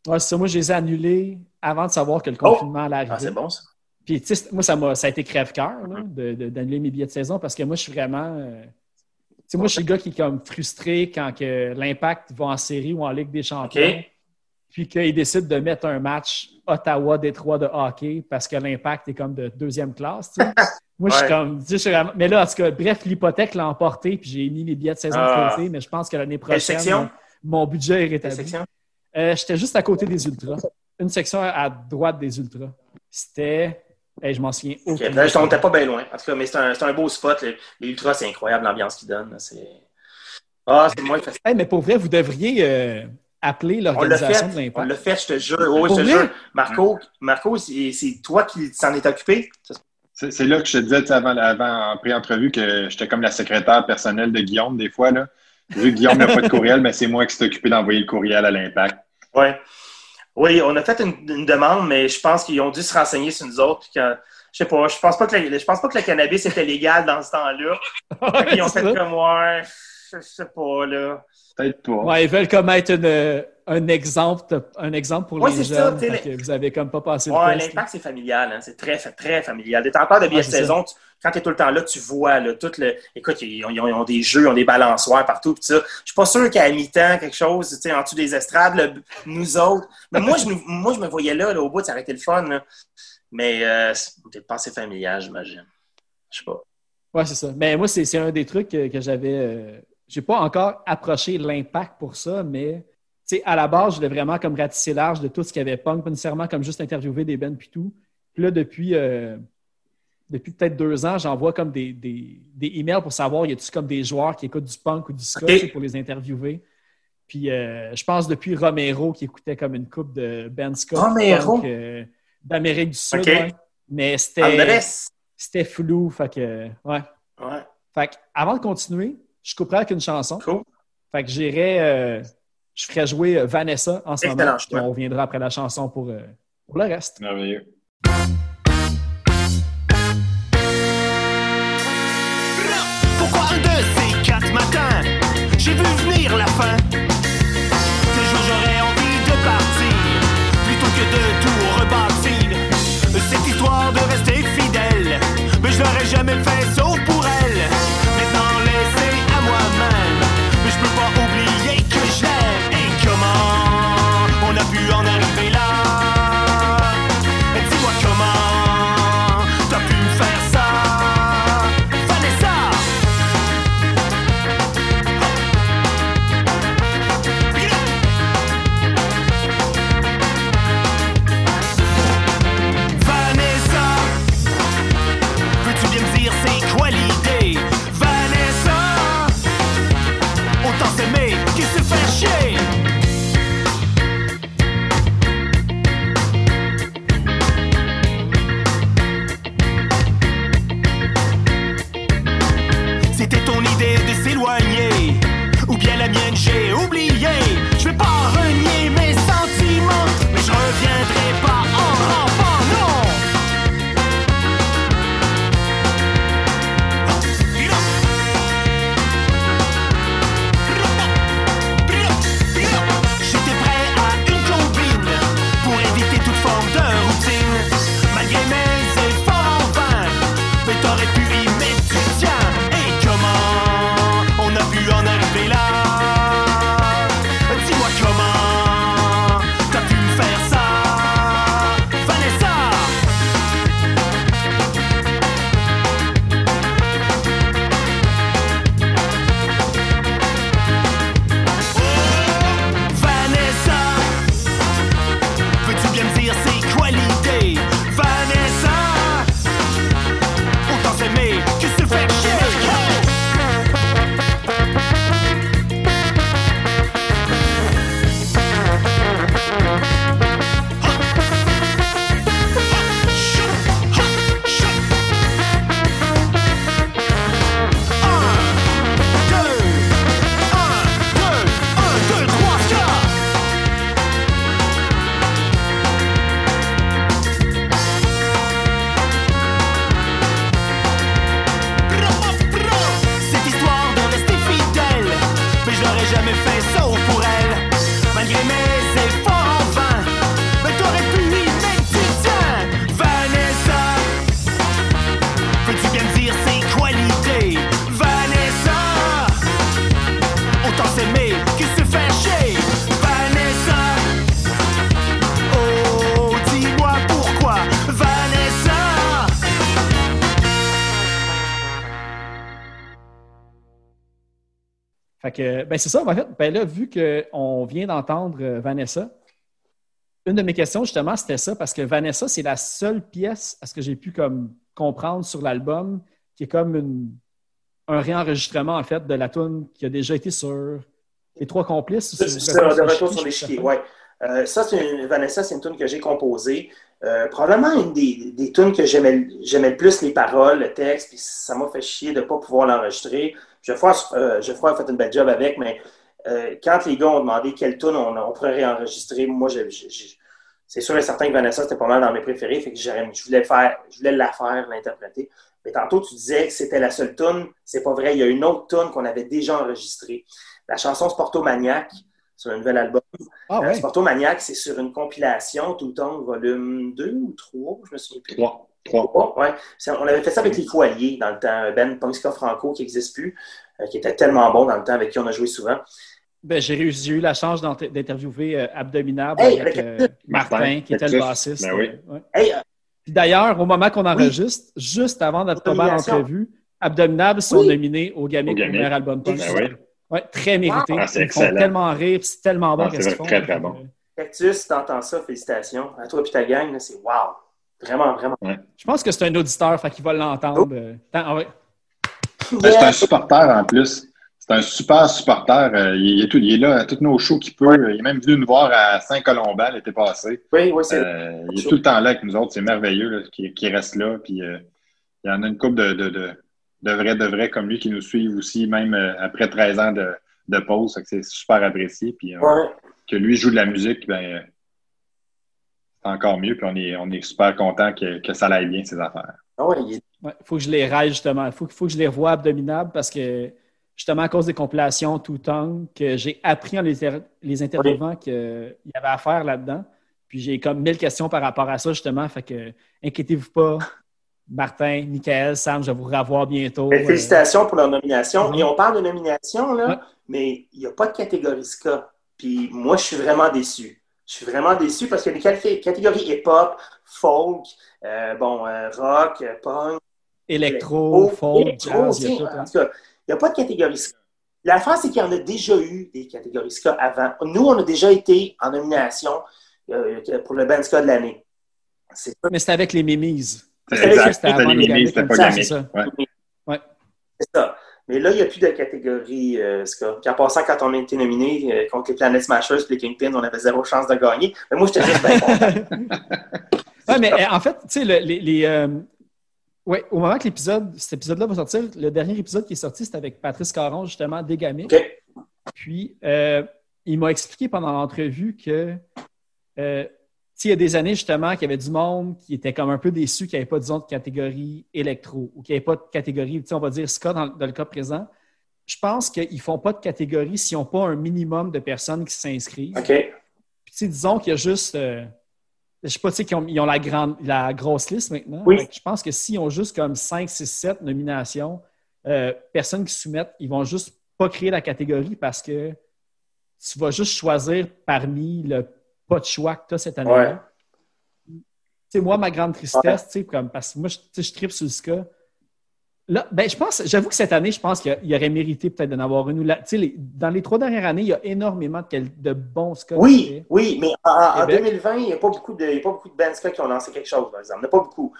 Ouais, c'est ça. Moi, je les ai annulés avant de savoir que le Oh! confinement allait arriver. Ah, c'est bon, ça. Puis, tu sais, moi, ça, m'a, ça a été crève-cœur d'annuler mes billets de saison parce que moi, je suis vraiment. euh, tu sais, moi, je suis le gars qui est comme frustré quand que l'impact va en série ou en Ligue des Champions. Puis qu'il décide de mettre un match Ottawa-Détroit de hockey parce que l'impact est comme de deuxième classe. tu sais. [laughs] Moi, je suis comme. tu sais, je suis vraiment- Mais là, en tout cas, bref, l'hypothèque l'a emporté, puis j'ai mis mes billets de saison Ah. de côté, mais je pense que l'année prochaine, section? mon budget est rétabli. section? Euh, J'étais juste à côté des Ultras. Une section à droite des Ultras. C'était. Hey, je m'en souviens Ok, aucun. Là, on n'était pas bien loin. En tout cas, mais c'est un, c'est un beau spot. Les, les Ultras, c'est incroyable l'ambiance qu'ils donnent. Ah, c'est moins facile. Hey, mais pour vrai, vous devriez euh, appeler On l'organisation de fait. On l'impact. l'a fait, je te jure. Oui, Pour je te jure. Marco, Marco c'est, c'est toi qui s'en est occupé? C'est c'est là que je te disais avant, avant en pré-entrevue que j'étais comme la secrétaire personnelle de Guillaume des fois. Là. Vu que Guillaume n'a pas de courriel, [laughs] mais c'est moi qui s'est occupé d'envoyer le courriel à l'impact. Oui. Oui, on a fait une, une demande, mais je pense qu'ils ont dû se renseigner sur nous autres. que- je sais pas, je pense pas que le, je pense pas que le cannabis était légal dans ce temps-là. [laughs] Qu'ils ont fait comme ouais, je sais pas là. Peut-être pas. Ouais, ils veulent comme être une, un, exemple, un exemple pour Ouais, les ça, jeunes. que vous avez comme pas passé Ouais, l'impact, c'est familial. Hein. C'est très, très familial. Des tempêtes de billets Ouais, de saison, tu- quand tu es tout le temps là, tu vois là, tout le. Écoute, ils ont, ils ont- ils ont des jeux, ils ont des balançoires partout. Pis ça. Je suis pas sûr qu'à mi-temps, quelque chose, tu sais, en dessous des estrades, nous autres. Mais moi, je, me- [laughs] moi, je me voyais là, là, au bout, ça aurait été le fun. là. Mais euh, c'est pas assez familial, j'imagine. Je sais pas. Ouais, c'est ça. Mais moi, c'est c'est un des trucs que, que j'avais. euh, j'ai pas encore approché l'impact pour ça, mais à la base, je voulais vraiment comme ratisser large de tout ce qu'il y avait punk, pas nécessairement comme juste interviewer des bands puis tout. Puis là, depuis, euh, depuis peut-être deux ans, j'envoie comme des, des, des emails pour savoir y a-tu comme des joueurs qui écoutent du punk ou du ska pour les interviewer. Puis euh, je pense depuis Romero qui écoutait comme une coupe de Romero? punk, euh, d'Amérique du Sud. Ouais. Mais c'était c'était flou. Fait que, ouais. Ouais. Fait que, avant de continuer, je couperai avec une chanson. Cool. Fait que j'irai, euh, je ferai jouer euh, Vanessa en ce Excellent moment. Puis on reviendra après la chanson pour, euh, pour le reste. Merveilleux. Pourquoi un de ces quatre matins J'ai vu venir la fin? Ce jour j'aurais envie de partir Plutôt que de tout rebâtir Cette histoire de rester fidèle Mais je l'aurais jamais fait sauf pour que, ben c'est ça, en fait, ben là, vu qu'on vient d'entendre euh, Vanessa, une de mes questions, justement, c'était ça, parce que Vanessa, c'est la seule pièce, à ce que j'ai pu comme comprendre sur l'album, qui est comme une- un réenregistrement, en fait, de la tune qui a déjà été sur les trois complices. C'est de retour sur chiens, ouais. Euh, ça, c'est une, Vanessa, c'est une tune que j'ai composée. Euh, probablement une des, des tunes que j'aimais j'aimais le plus les paroles, le texte, puis ça m'a fait chier de ne pas pouvoir l'enregistrer. Geoffroy, euh, Geoffroy a fait une belle job avec, mais euh, quand les gars ont demandé quelle tune on, on pourrait réenregistrer, moi, c'est sûr et certain que Vanessa, c'était pas mal dans mes préférés, fait que je voulais, faire, je voulais la faire, l'interpréter. Mais tantôt, tu disais que c'était la seule tune. C'est pas vrai. Il y a une autre tune qu'on avait déjà enregistrée. La chanson Sportomaniac sur un nouvel album. Ah Euh, ouais. Sportomaniac, c'est sur une compilation, tout le temps, volume 2 ou 3, je me souviens plus. Trois. Trois. Trois, ouais. C'est- On avait fait ça avec les Foyers dans le temps. Ben Ponska Franco, qui n'existe plus, euh, qui était tellement bon dans le temps, avec qui on a joué souvent. Ben, j'ai eu la chance d'interviewer euh, Abdominable Hey, avec euh, Martin, Martin, qui était le bassiste. Ben oui. Ouais. Hey, Puis d'ailleurs, au moment qu'on enregistre, juste avant notre première entrevue, Abdominable sont Oui. nominés au Grammy Au pour meilleur album punk. Ben oui. Ouais, très mérité. Ah, c'est Ils font tellement rire, c'est tellement bon Ah, qu'est-ce c'est qu'ils font. très, très bon. Cactus, si t'entends ça, félicitations. À toi et ta gang, là, c'est wow. Vraiment, vraiment. Je pense que c'est un auditeur, fait qu'il va l'entendre. euh, tant- ah ouais. C'est un supporter en plus. C'est un super supporter. Euh, il, est tout- il est là à tous nos shows qu'il peut. Il est même venu nous voir à Saint-Colomban l'été passé. Oui, oui, c'est Euh, il est tout le temps là avec nous autres. C'est merveilleux qu'il reste là. Puis, euh, il y en a une couple de, de, de, de vrais, de vrais comme lui qui nous suivent aussi, même euh, après 13 ans de, de pause. C'est super apprécié. Puis, euh, Ouais. que lui joue de la musique, ben, euh, c'est encore mieux. Puis on est, on est super content que, que ça aille bien, ces affaires. Ah ouais, il est- faut que je les raille, justement. Il faut, faut que je les revoie abdominables parce que, justement, à cause des compilations tout temps que j'ai appris en les, les interviewant qu'il y avait à faire là-dedans. Puis j'ai comme mille questions par rapport à ça, justement. Fait que, inquiétez-vous pas. Martin, Michael, Sam, je vais vous revoir bientôt. Euh, félicitations pour leur nomination. Et on parle de nomination, là, Ouais. mais il n'y a pas de catégorie ska. Puis moi, je suis vraiment déçu. Je suis vraiment déçu parce que les caté- catégories hip-hop, folk, euh, bon, euh, rock, punk, électro, folk, électro, jazz, il y a en hein. n'y a pas de catégorie ska. L'affaire, c'est qu'il y en a déjà eu des catégories ska avant. Nous, on a déjà été en nomination euh, pour le band ska de l'année. C'est Mais c'était avec les mémises. C'est Exact. c'était c'était pas ça, gagné. c'est ça. Ouais. C'est ça. Mais là, il n'y a plus de catégorie euh, ska. Puis en passant, quand on a été nominé euh, contre les Planet Smashers et les Kingpins, on avait zéro chance de gagner. Mais moi, j'étais juste bien content. [laughs] Ouais, mais euh, en fait, tu sais, le- les. les, euh, ouais, au moment que l'épisode, cet épisode-là va sortir, le dernier épisode qui est sorti, c'était avec Patrice Caron, justement, d'Egamic. OK. Puis, euh, il m'a expliqué pendant l'entrevue que, euh, il y a des années, justement, qu'il y avait du monde qui était comme un peu déçu qu'il n'y avait pas, disons, de catégorie électro ou qu'il n'y avait pas de catégorie, on va dire ska dans, dans le cas présent. Je pense qu'ils ne font pas de catégorie s'ils n'ont pas un minimum de personnes qui s'inscrivent. OK. Puis, disons qu'il y a juste. euh, je sais pas, tu sais, qu'ils ont, ils ont la, grande, la grosse liste maintenant. Oui. Je pense que s'ils ont juste comme 5, 6, 7 nominations, euh, personnes qui soumettent, ils vont juste pas créer la catégorie parce que tu vas juste choisir parmi le pas de choix que tu as cette année-là. Tu sais, moi, ma grande tristesse, tu sais, comme, parce que moi, je, je tripe sur le ska. Là, ben, je pense, j'avoue que cette année, je pense qu'il a- aurait mérité peut-être d'en avoir une. ou la- Tu sais, les- dans les trois dernières années, il y a énormément de, bons ska. Oui, oui, mais en, en Québec. 2020, il n'y a pas beaucoup de, il y a pas beaucoup de bands ska qui ont lancé quelque chose, par exemple. Il n'y en a pas beaucoup.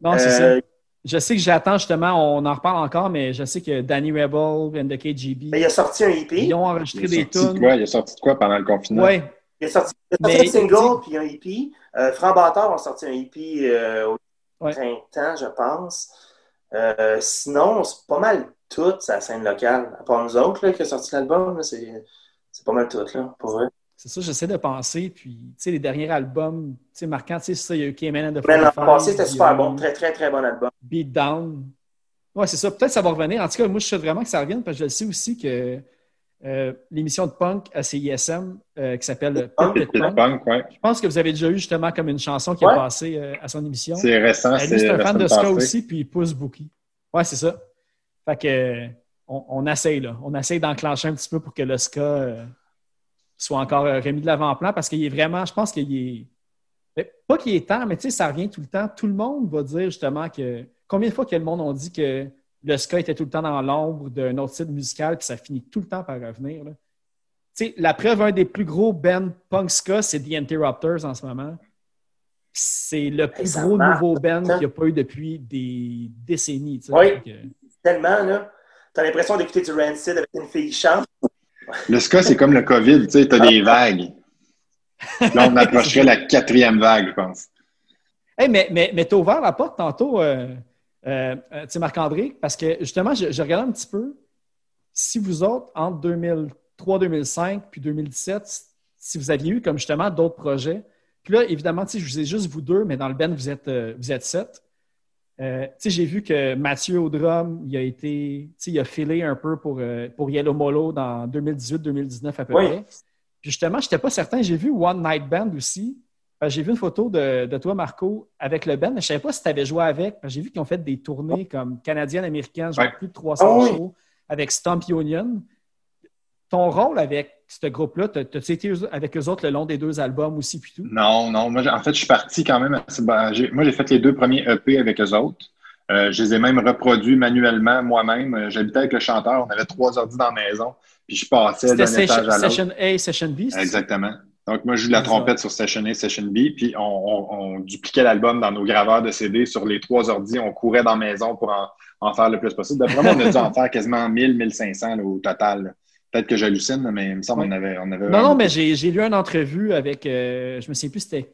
Non, c'est Euh, ça. Je sais que j'attends justement, on en reparle encore, mais je sais que Danny Rebel and the KGB, Mais il a sorti un EP. ils ont enregistré Il des sorti de tunes. quoi? Il est sorti de quoi pendant le confinement? Ouais. Il a sorti, il a sorti Mais- un single puis un EP. Euh, Franc Bâtard a sorti un EP euh, au Ouais. printemps, je pense. Euh, sinon, c'est pas mal tout, sa scène locale. À part nous autres là, qui a sorti l'album, c'est pas mal tout, là, pour vrai. C'est ça, j'essaie de penser. Puis, tu sais, les derniers albums, tu sais, marquants, tu sais, ça, il y a eu Cayman and the Mais l'an 45, passé, c'était super bon. Très, très, très bon album. Beat Down. Ouais, c'est ça. Peut-être que ça va revenir. En tout cas, moi, je souhaite vraiment que ça revienne parce que je sais aussi que euh, l'émission de punk à CISM euh, qui s'appelle Punk, Punk, punk, ouais. je pense que vous avez déjà eu justement comme une chanson qui Ouais. a passé euh, à son émission. C'est récent, Euh, c'est c'est un fan de ska passée. aussi, puis il pousse Bookie. Ouais, c'est ça. Fait que on, on essaye, là. On essaye d'enclencher un petit peu pour que le ska soit encore remis de l'avant-plan parce qu'il est vraiment, je pense qu'il est. mais Pas qu'il est temps, mais tu sais, ça revient tout le temps. Tout le monde va dire justement que. Combien de fois que le monde ont dit que le ska était tout le temps dans l'ombre d'un autre style musical, puis ça finit tout le temps par revenir. là. Tu sais, la preuve, un des plus gros bands punk ska, c'est The Interrupters en ce moment. C'est le plus ça gros marche, nouveau band qu'il n'y a pas eu depuis des décennies. Oui. Que- Tellement, là. T'as l'impression d'écouter du Rancid avec une fille qui chante. Le ska, c'est comme le COVID, tu sais, t'as des vagues. [laughs] Là, on approcherait la quatrième vague, je pense. Hey, mais mais, mais tu as ouvert la porte tantôt, euh, euh, euh, tu sais, Marc-André, parce que justement, je, je regardais un petit peu. Si vous autres, entre 2003, 2005 puis 2017, si vous aviez eu comme justement d'autres projets, puis là, évidemment, tu sais, je vous ai juste vous deux, mais dans le band, vous êtes, euh, vous êtes sept. Euh, tu sais, j'ai vu que Mathieu au drum, il a été, tu sais, il a filé un peu pour, euh, pour Yellow Molo dans 2018-2019 à peu Oui. près. Puis justement, je n'étais pas certain. J'ai vu One Night Band aussi. Euh, J'ai vu une photo de, de toi, Marco, avec le band, mais je ne savais pas si tu avais joué avec. J'ai vu qu'ils ont fait des tournées comme canadiennes, américaines, genre Ouais. plus de 300 Ah oui. shows avec Stomp Union. Ton rôle avec ce groupe-là, t'as- t'as-tu été avec eux autres le long des deux albums aussi, puis tout? Non, non. Moi, en fait, je suis parti quand même. ben, moi, j'ai fait les deux premiers EP avec eux autres. Euh, je les ai même reproduits manuellement moi-même. Euh, J'habitais avec le chanteur. On avait trois ordi dans la maison. Puis je passais d'un session, étage à l'autre. session A, Session B? c'est ça? Exactement. Donc, moi, je joue de la ça. trompette sur Session A, Session B, puis on, on- on dupliquait l'album dans nos graveurs de CD sur les trois ordis. On courait dans la maison pour en, en faire le plus possible. D'après moi, on a dû en [laughs] faire quasiment 1000, 1500 là, au total. là. Peut-être que j'hallucine, mais il me semble qu'on avait, on avait. Non, non, mais j'ai j'ai lu une entrevue avec, euh, je me souviens plus c'était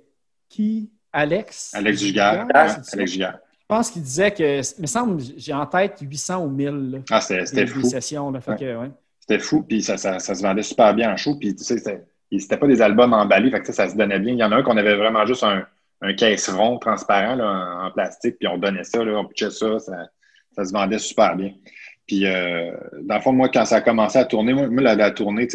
qui? Alex? Alex ça. Alex Dugard. Je pense qu'il disait que, il me semble, j'ai en tête 800 ou 1000 là, Ah, c'était fou. des sessions. Là, fait Ouais. que, ouais. C'était fou, puis ça, ça, ça se vendait super bien en show. Puis, tu sais, c'était et c'était pas des albums emballés, fait que, sais, ça se donnait bien. Il y en a un qu'on avait vraiment juste un, un caisse rond transparent là, en, plastique, puis on donnait ça, là, on pitchait ça, ça, ça se vendait super bien. Puis, euh, dans le fond, moi, quand ça a commencé à tourner, moi, la, la tournée,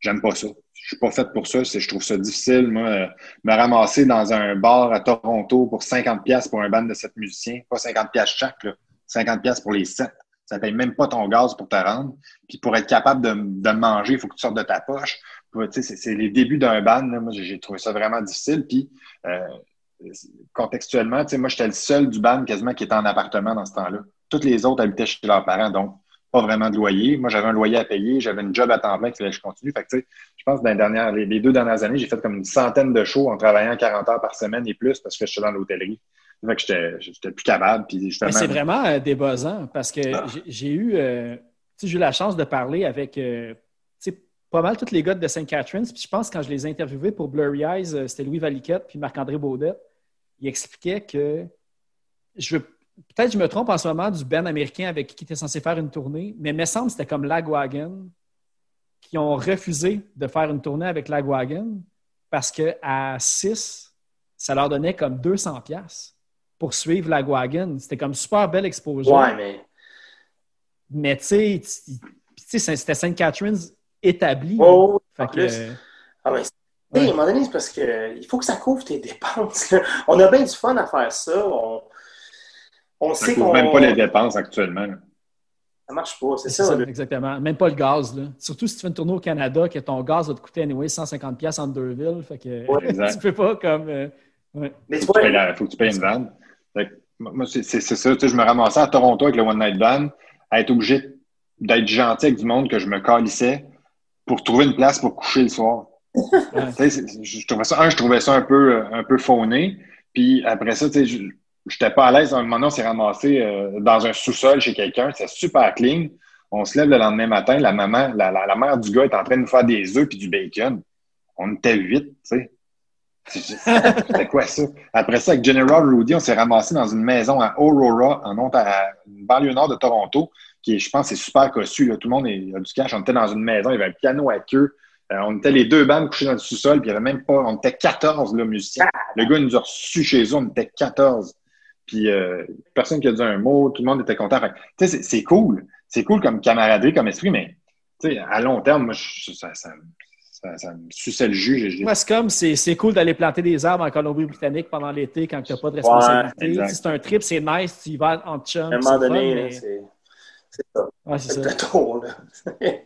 j'aime pas ça. Je suis pas fait pour ça. Je trouve ça difficile, moi, euh, me ramasser dans un bar à Toronto pour 50$ piastres pour un band de 7 musiciens. Pas 50$ piastres chaque, là. 50$ piastres pour les 7. Ça paye même pas ton gaz pour te rendre. Puis pour être capable de, de manger, il faut que tu sortes de ta poche. C'est les débuts d'un band. là. Moi, j'ai trouvé ça vraiment difficile. Puis euh, contextuellement, moi, j'étais le seul du band quasiment qui était en appartement dans ce temps-là. Toutes les autres habitaient chez leurs parents, donc pas vraiment de loyer. Moi, j'avais un loyer à payer, j'avais une job à temps plein qu'il fallait que je continue. Fait que, je pense que dans les, dernières, les, les deux dernières années, j'ai fait comme une centaine de shows en travaillant 40 heures par semaine et plus parce que j'étais dans l'hôtellerie. Fait que j'étais plus capable. Puis Mais justement, c'est vraiment euh, débuzzant parce que Ah. j'ai- eu, euh, eu la chance de parler avec euh, pas mal tous les gars de St. Catharines. Puis je pense que quand je les ai interviewés pour Blurry Eyes, euh, c'était Louis Valiquette puis Marc-André Baudet. Il expliquait que je peut-être je me trompe en ce moment du band américain avec qui était censé faire une tournée, mais il me semble que c'était comme Lagwagon qui ont refusé de faire une tournée avec Lagwagon parce qu'à 6, ça leur donnait comme 200 pièces pour suivre Lagwagon. C'était comme super belle exposure. Ouais, mais. Mais tu sais, tu- tu sais, c'était St. Catharines établi. Oh, Fait en que, plus. euh, Ah, mais, Ouais. à un moment donné, c'est parce qu'il faut que ça couvre tes [laughs] dépenses. là. On a bien du fun à faire ça. On, on ça sait couvre qu'on. même pas les dépenses actuellement. Ça marche pas, c'est c'est ça. exactement. Même pas le gaz. Là. Surtout si tu fais une tournée au Canada, que ton gaz va te coûter anyway 150$ piastres entre deux villes. Fait que Ouais, [laughs] tu peux pas comme. euh, ouais. Mais tu faut, que tu payes la- faut que tu payes une vanne. Moi, c'est c'est- c'est ça. Tu sais, je me ramassais à Toronto avec le One Night Band, à être obligé d'être gentil avec du monde que je me calissais pour trouver une place pour coucher le soir. C'est- je trouvais ça, un, je trouvais ça un peu, euh, un peu fauné. Puis après ça, tu sais, je j'étais pas à l'aise. À un moment on s'est ramassé euh, dans un sous-sol chez quelqu'un. C'était super clean. On se lève le lendemain matin. La maman, la, la, la mère du gars est en train de nous faire des œufs puis du bacon. On était huit, tu sais. [laughs] C'était quoi ça? Après ça, avec General Rudy, on s'est ramassé dans une maison à Aurora, en Ontario, une banlieue nord de Toronto, qui est, je pense, c'est super cossu. Là. Tout le monde est, a du cash. On était dans une maison, il y avait un piano à queue. Euh, on était les deux bandes couchés dans le sous-sol, puis il y avait même pas. On était 14 là, musiciens. Le gars il nous a reçus chez eux, on était 14. Puis euh, personne qui a dit un mot, tout le monde était content. Tu sais, c'est- c'est cool. C'est cool comme camaraderie, comme esprit, mais tu sais, à long terme, moi, je- ça, ça, ça, ça me suçait le jus. Moi, c'est comme, c'est c'est cool d'aller planter des arbres en Colombie-Britannique pendant l'été quand tu n'as pas de responsabilité. Si c'est un trip, c'est nice, tu y vas en chum. à un moment donné, mais- c'est c'est ça. Ouais, c'est ça. le tour, là. [laughs]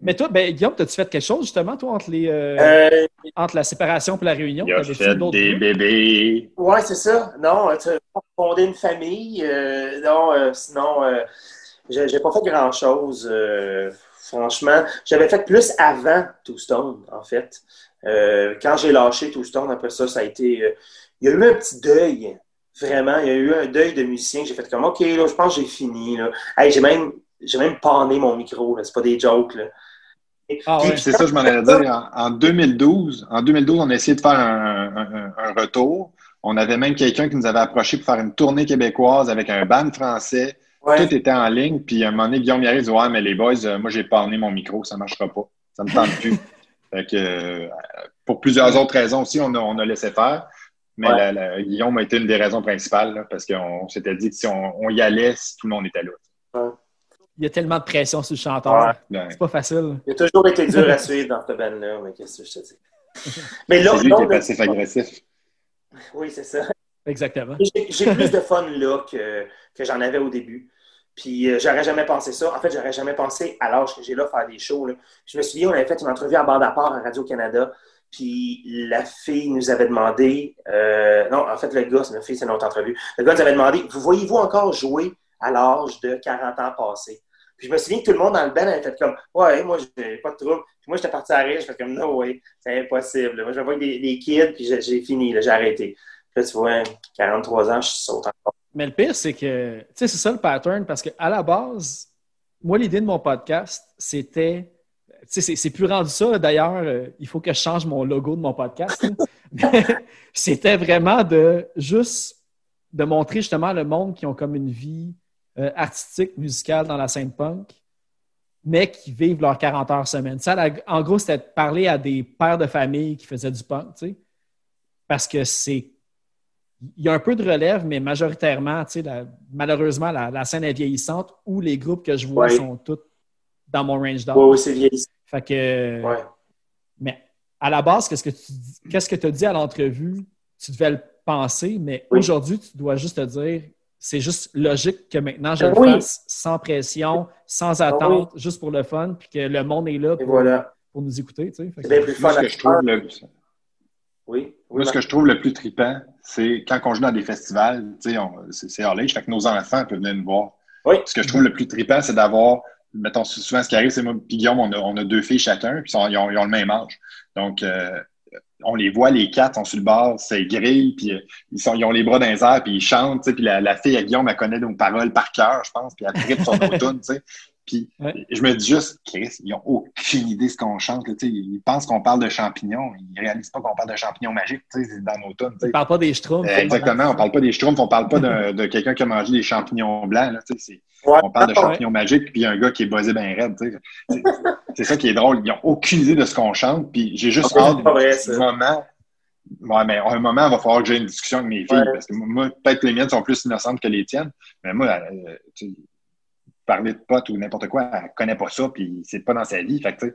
Mais toi, ben, Guillaume, as-tu fait quelque chose justement, toi, entre, les, euh, Euh, entre la séparation et la réunion? Il a fait des trucs? bébés. Ouais, c'est ça. Non, tu as fondé une famille. euh, non, euh, sinon, euh, j'ai j'ai pas fait grand-chose. euh, franchement, j'avais fait plus avant Toustone, en fait. Euh, quand j'ai lâché Toustone, après ça, ça a été. euh, il y a eu un petit deuil. Vraiment, il y a eu un deuil de musicien. J'ai fait comme, OK, là, je pense que j'ai fini. Là. Hey, j'ai même, j'ai même pané mon micro. là. C'est pas des jokes. Là. Ah Puis-. C'est ça, je m'en allais dire. En, en 2012, en 2012, on a essayé de faire un, un- un retour. On avait même quelqu'un qui nous avait approché pour faire une tournée québécoise avec un band français. Ouais. Tout était en ligne. Puis à un moment donné, Guillaume Yarry dit Ouais, mais les boys, euh, moi, j'ai pané mon micro, ça ne marchera pas. Ça me tente plus. fait que, euh, pour plusieurs autres raisons aussi, on a, on a laissé faire. Mais Ouais. la- la- Guillaume a été une des raisons principales là, parce qu'on s'était dit que si on, on y allait, si tout le monde était là. Il y a tellement de pression sur le chanteur. Ouais. C'est pas facile. Il a toujours été dur à suivre dans ce band-là, mais qu'est-ce que je te dis? [laughs] Mais là, c'est lui qui est passif-agressif. Oui, c'est ça. Exactement. J'ai plus de fun là que, que j'en avais au début. Puis euh, j'aurais jamais pensé ça. En fait, j'aurais jamais pensé à l'âge que j'ai là faire des shows. là. Je me souviens, on avait fait une entrevue à bande à part à Radio-Canada. Puis la fille nous avait demandé. euh, non, en fait, le gars, c'est fille, c'est une autre entrevue. Le gars nous avait demandé Vous voyez-vous encore jouer à l'âge de 40 ans passés? Puis je me souviens que tout le monde dans le band avait fait comme Ouais, moi, j'ai pas de trouble. Puis moi, j'étais parti à rire. Je fais comme No way, c'est impossible. Moi, je vois des, des kids, puis j'ai fini, j'ai arrêté. Puis là, tu vois, 43 ans, je saute encore. Mais le pire, c'est que, tu sais, c'est ça le pattern, parce qu'à la base, moi, l'idée de mon podcast, c'était, c'est- c'est plus rendu ça. D'ailleurs, euh, il faut que je change mon logo de mon podcast. [laughs] c'était vraiment de juste de montrer justement le monde qui ont comme une vie euh, artistique, musicale dans la scène punk, mais qui vivent leurs 40 heures semaine. Ça, la- en gros, c'était de parler à des pères de famille qui faisaient du punk, tu sais, parce que c'est il y a un peu de relève, mais majoritairement, tu sais, la- malheureusement, la, la scène est vieillissante où les groupes que je vois sont tous dans mon range d'âge. Oui, oui, c'est vieillissant. Fait que, Ouais. mais à la base, qu'est-ce que tu dis- qu'est-ce que as dit à l'entrevue? Tu devais le penser, mais Oui. aujourd'hui, tu dois juste te dire, c'est juste logique que maintenant je le Oui. fasse sans pression, sans attente, juste pour le fun, puis que le monde est là pour, voilà. pour nous écouter. tu sais. C'est bien plus fun ce que je trouve le, Oui. Moi, ce que je trouve le plus trippant, c'est quand on joue dans des festivals, tu sais, on- c'est hors fait que nos enfants peuvent venir nous voir. Oui. Ce que je trouve le plus trippant, c'est d'avoir, mettons, souvent, ce qui arrive, c'est moi et Guillaume, on a, on a deux filles chacun, puis ils, ont, ils ont le même âge. Donc, euh, on les voit, les quatre sont sur le bord, c'est grille, puis euh, ils, sont, ils ont les bras dans les airs, puis ils chantent, puis la, la fille à Guillaume, elle connaît nos paroles par cœur, je pense, puis elle trippe sur nos [laughs] tunes, tu sais. Puis Ouais. je me dis juste, Chris, ils n'ont aucune idée de ce qu'on chante. là, tu sais. ils pensent qu'on parle de champignons. Ils réalisent pas qu'on parle de champignons magiques tu sais, c'est dans tu sais. Tu parles pas des Schtroumpfs. Euh, exactement, on parle pas des schtroumpfs, on parle pas de, de quelqu'un qui a mangé des champignons blancs. Là, Ouais. on parle de Ouais. champignons magiques, puis il y a un gars qui est buzzé bien raide. tu sais. C'est- ça qui est drôle. Ils n'ont aucune idée de ce qu'on chante, puis j'ai juste hâte du moment. Ouais, mais à un moment, il va falloir que j'ai une discussion avec mes filles, Ouais. parce que moi, peut-être que les miennes sont plus innocentes que les tiennes, mais moi, euh, tu sais, parler de potes ou n'importe quoi, elle connaît pas ça, puis c'est pas dans sa vie. Fait que,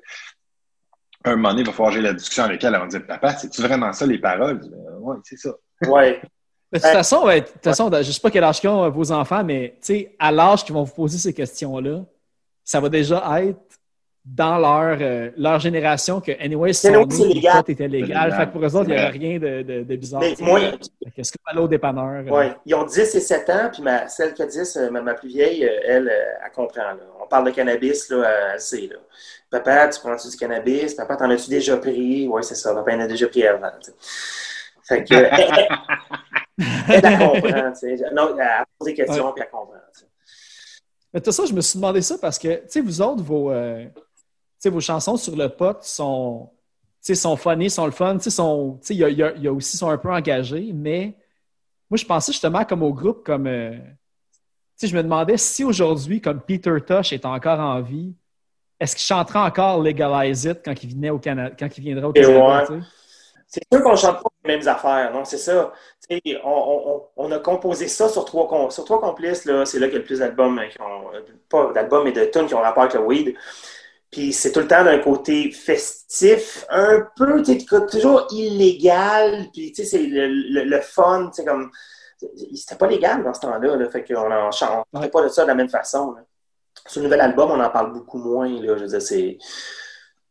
un moment donné, il va falloir que j'ai la discussion avec elle. Elle va me dire, papa, c'est-tu vraiment ça les paroles? Euh, ouais, c'est ça. Ouais. Mais [laughs] de toute façon, ouais, de toute façon, je ne sais pas quel âge qu'ont euh, vos enfants, mais tu sais, à l'âge qu'ils vont vous poser ces questions-là, ça va déjà être dans leur, euh, leur génération que, anyway, si oui, c'est nez, légal. était légal. Fait que pour eux autres, il n'y avait rien de, de, de bizarre. Mais moi, Est-ce que aller au dépanneur? euh, ouais. Ils ont 10 et 7 ans, puis ma, celle qui a 10, euh, ma, ma plus vieille, elle, elle comprend. là. On parle de cannabis, là, elle sait. Là. Papa, tu prends-tu du cannabis? Papa, t'en as-tu déjà pris? Oui, c'est ça. Papa en a déjà pris avant. Fait que, elle, elle, elle, elle comprend. tu sais. Non, elle pose des questions, puis elle comprend. tu sais. Mais tout ça, je me suis demandé ça parce que, tu sais, vous autres, vos, euh, sais, vos chansons sur le pot sont, sont funny, sont le fun, sont, il y a, il y a- il y a aussi sont un peu engagés, mais moi, je pensais justement comme au groupe, comme, euh, je me demandais si aujourd'hui, comme Peter Tosh est encore en vie, est-ce qu'il chantera encore Legalize It quand il, venait au Canada, quand il viendra au Et Canada, ouais. C'est sûr qu'on chante pas les mêmes affaires, non? C'est ça. On, on- on a composé ça sur trois, sur trois complices. C'est là qu'il y a le plus d'albums euh, euh, Pas d'albums, mais de tunes qui ont rapport avec le weed. Puis c'est tout le temps d'un côté festif, un peu, tu sais, toujours illégal. Puis, tu sais, c'est le, le, le fun, tu sais, comme. C'était pas légal dans ce temps-là, là. Fait qu'on en chante Ouais. pas de ça de la même façon, là. ce nouvel album, on en parle beaucoup moins. Là. Je veux dire, c'est.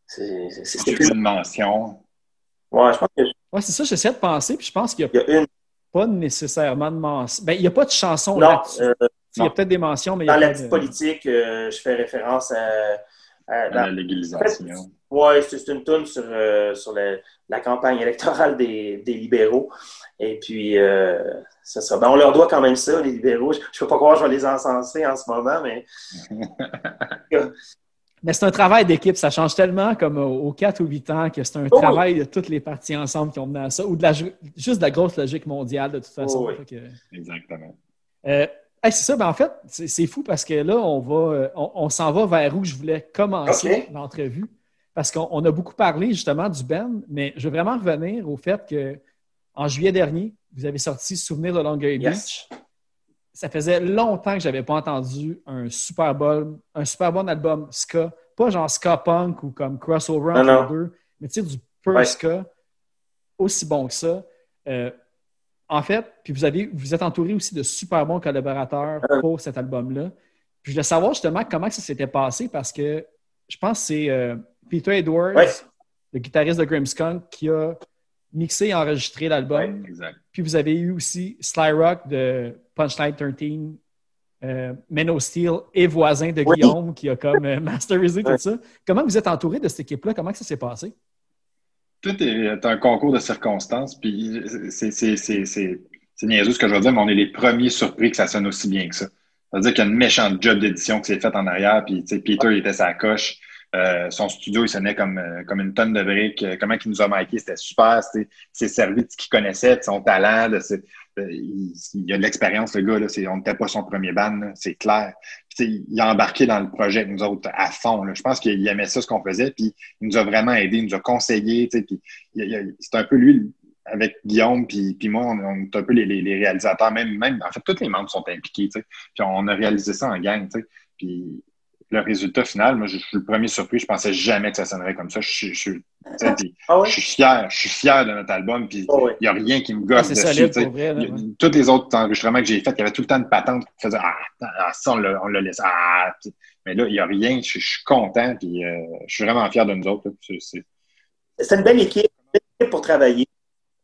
C'est plus. une mention. Ouais, je pense que Ouais, c'est ça, j'essaie de penser, puis je pense qu'il n'y il a y a une. pas nécessairement de mention. Ben, il n'y a pas de chanson Non, là-dessus. euh, Il y a peut-être des mentions, mais il y dans a la petite de... politique, euh, je fais référence à. Dans- la légalisation. Ouais, c'est c'est une toune sur, euh, sur le- la campagne électorale des, des libéraux. Et puis, euh, c'est ça. Ben, on leur doit quand même ça, les libéraux. Je ne peux pas croire que je vais les encenser en ce moment, mais [laughs] Mais c'est un travail d'équipe. Ça change tellement comme aux 4 ou 8 ans que c'est un Oh oui. travail de toutes les parties ensemble qui ont mené à ça, ou de la, juste de la grosse logique mondiale de toute façon. Oh oui. Que- Exactement. Hey, c'est ça, ben en fait, c'est fou parce que là, on va, euh, on, on s'en va vers où je voulais commencer l'entrevue. Parce qu'on on a beaucoup parlé justement du band, mais je veux vraiment revenir au fait que en juillet dernier, vous avez sorti Souvenir de Longer yes. Beach. Ça faisait longtemps que je n'avais pas entendu un super bon, un super bon album ska. Pas genre ska punk ou comme crossover Non, entre non. les deux, mais tu sais, du pur Ouais. ska, aussi bon que ça. Euh, en fait, puis vous, avez, vous êtes entouré aussi de super bons collaborateurs Euh. pour cet album-là. Je voulais savoir justement comment ça s'était passé parce que je pense que c'est euh, Peter Edwards, Ouais. le guitariste de Grimmskunk, qui a mixé et enregistré l'album. Exact. Puis vous avez eu aussi Sly Rock de Punchline 13, euh, Menno Steel et voisin de Oui. Guillaume qui a comme euh, [laughs] masterisé tout ça. Comment vous êtes entouré de cette équipe-là? Comment ça s'est passé? Tout est un concours de circonstances, puis c'est c'est- c'est- c'est- c'est niaiseux ce que je veux dire, mais on est les premiers surpris que ça sonne aussi bien que ça. C'est-à-dire qu'il y a une méchante job d'édition qui s'est faite en arrière, puis Peter il était sa coche. Euh, son studio, il sonnait comme, euh, comme une tonne de briques. Euh, Comment il nous a marqué, c'était super. S'est servi de ce qu'il connaissait, de son talent. De ses- il, il a de l'expérience, le gars. Là, on n'était pas son premier band, là, c'est clair. Il a embarqué dans le projet nous autres à fond. là. Je pense qu'il aimait ça, ce qu'on faisait. Puis il nous a vraiment aidé, il nous a conseillé. tu sais, Puis c'est un peu lui, avec Guillaume, puis, moi, on, est un peu les, réalisateurs. Même, même, en fait, tous les membres sont impliqués. Puis on a réalisé ça en gang. Puis le résultat final, moi, je, je suis le premier surpris. Je pensais jamais que ça sonnerait comme ça. Je, suis- je, Ah je suis fier. Je suis fier de notre album. Puis il Ah ouais. n'y a rien qui me Ah, gosse c'est dessus. solide vrai. Il ouais. Tous les autres enregistrements que j'ai faits, il y avait tout le temps une patente qui faisait Ah, ah, ça, on l'a on l'a laissé. Ah, puis- mais là, il n'y a rien. Je, je suis content. Puis euh, je suis vraiment fier de nous autres. C'est- une belle équipe pour travailler.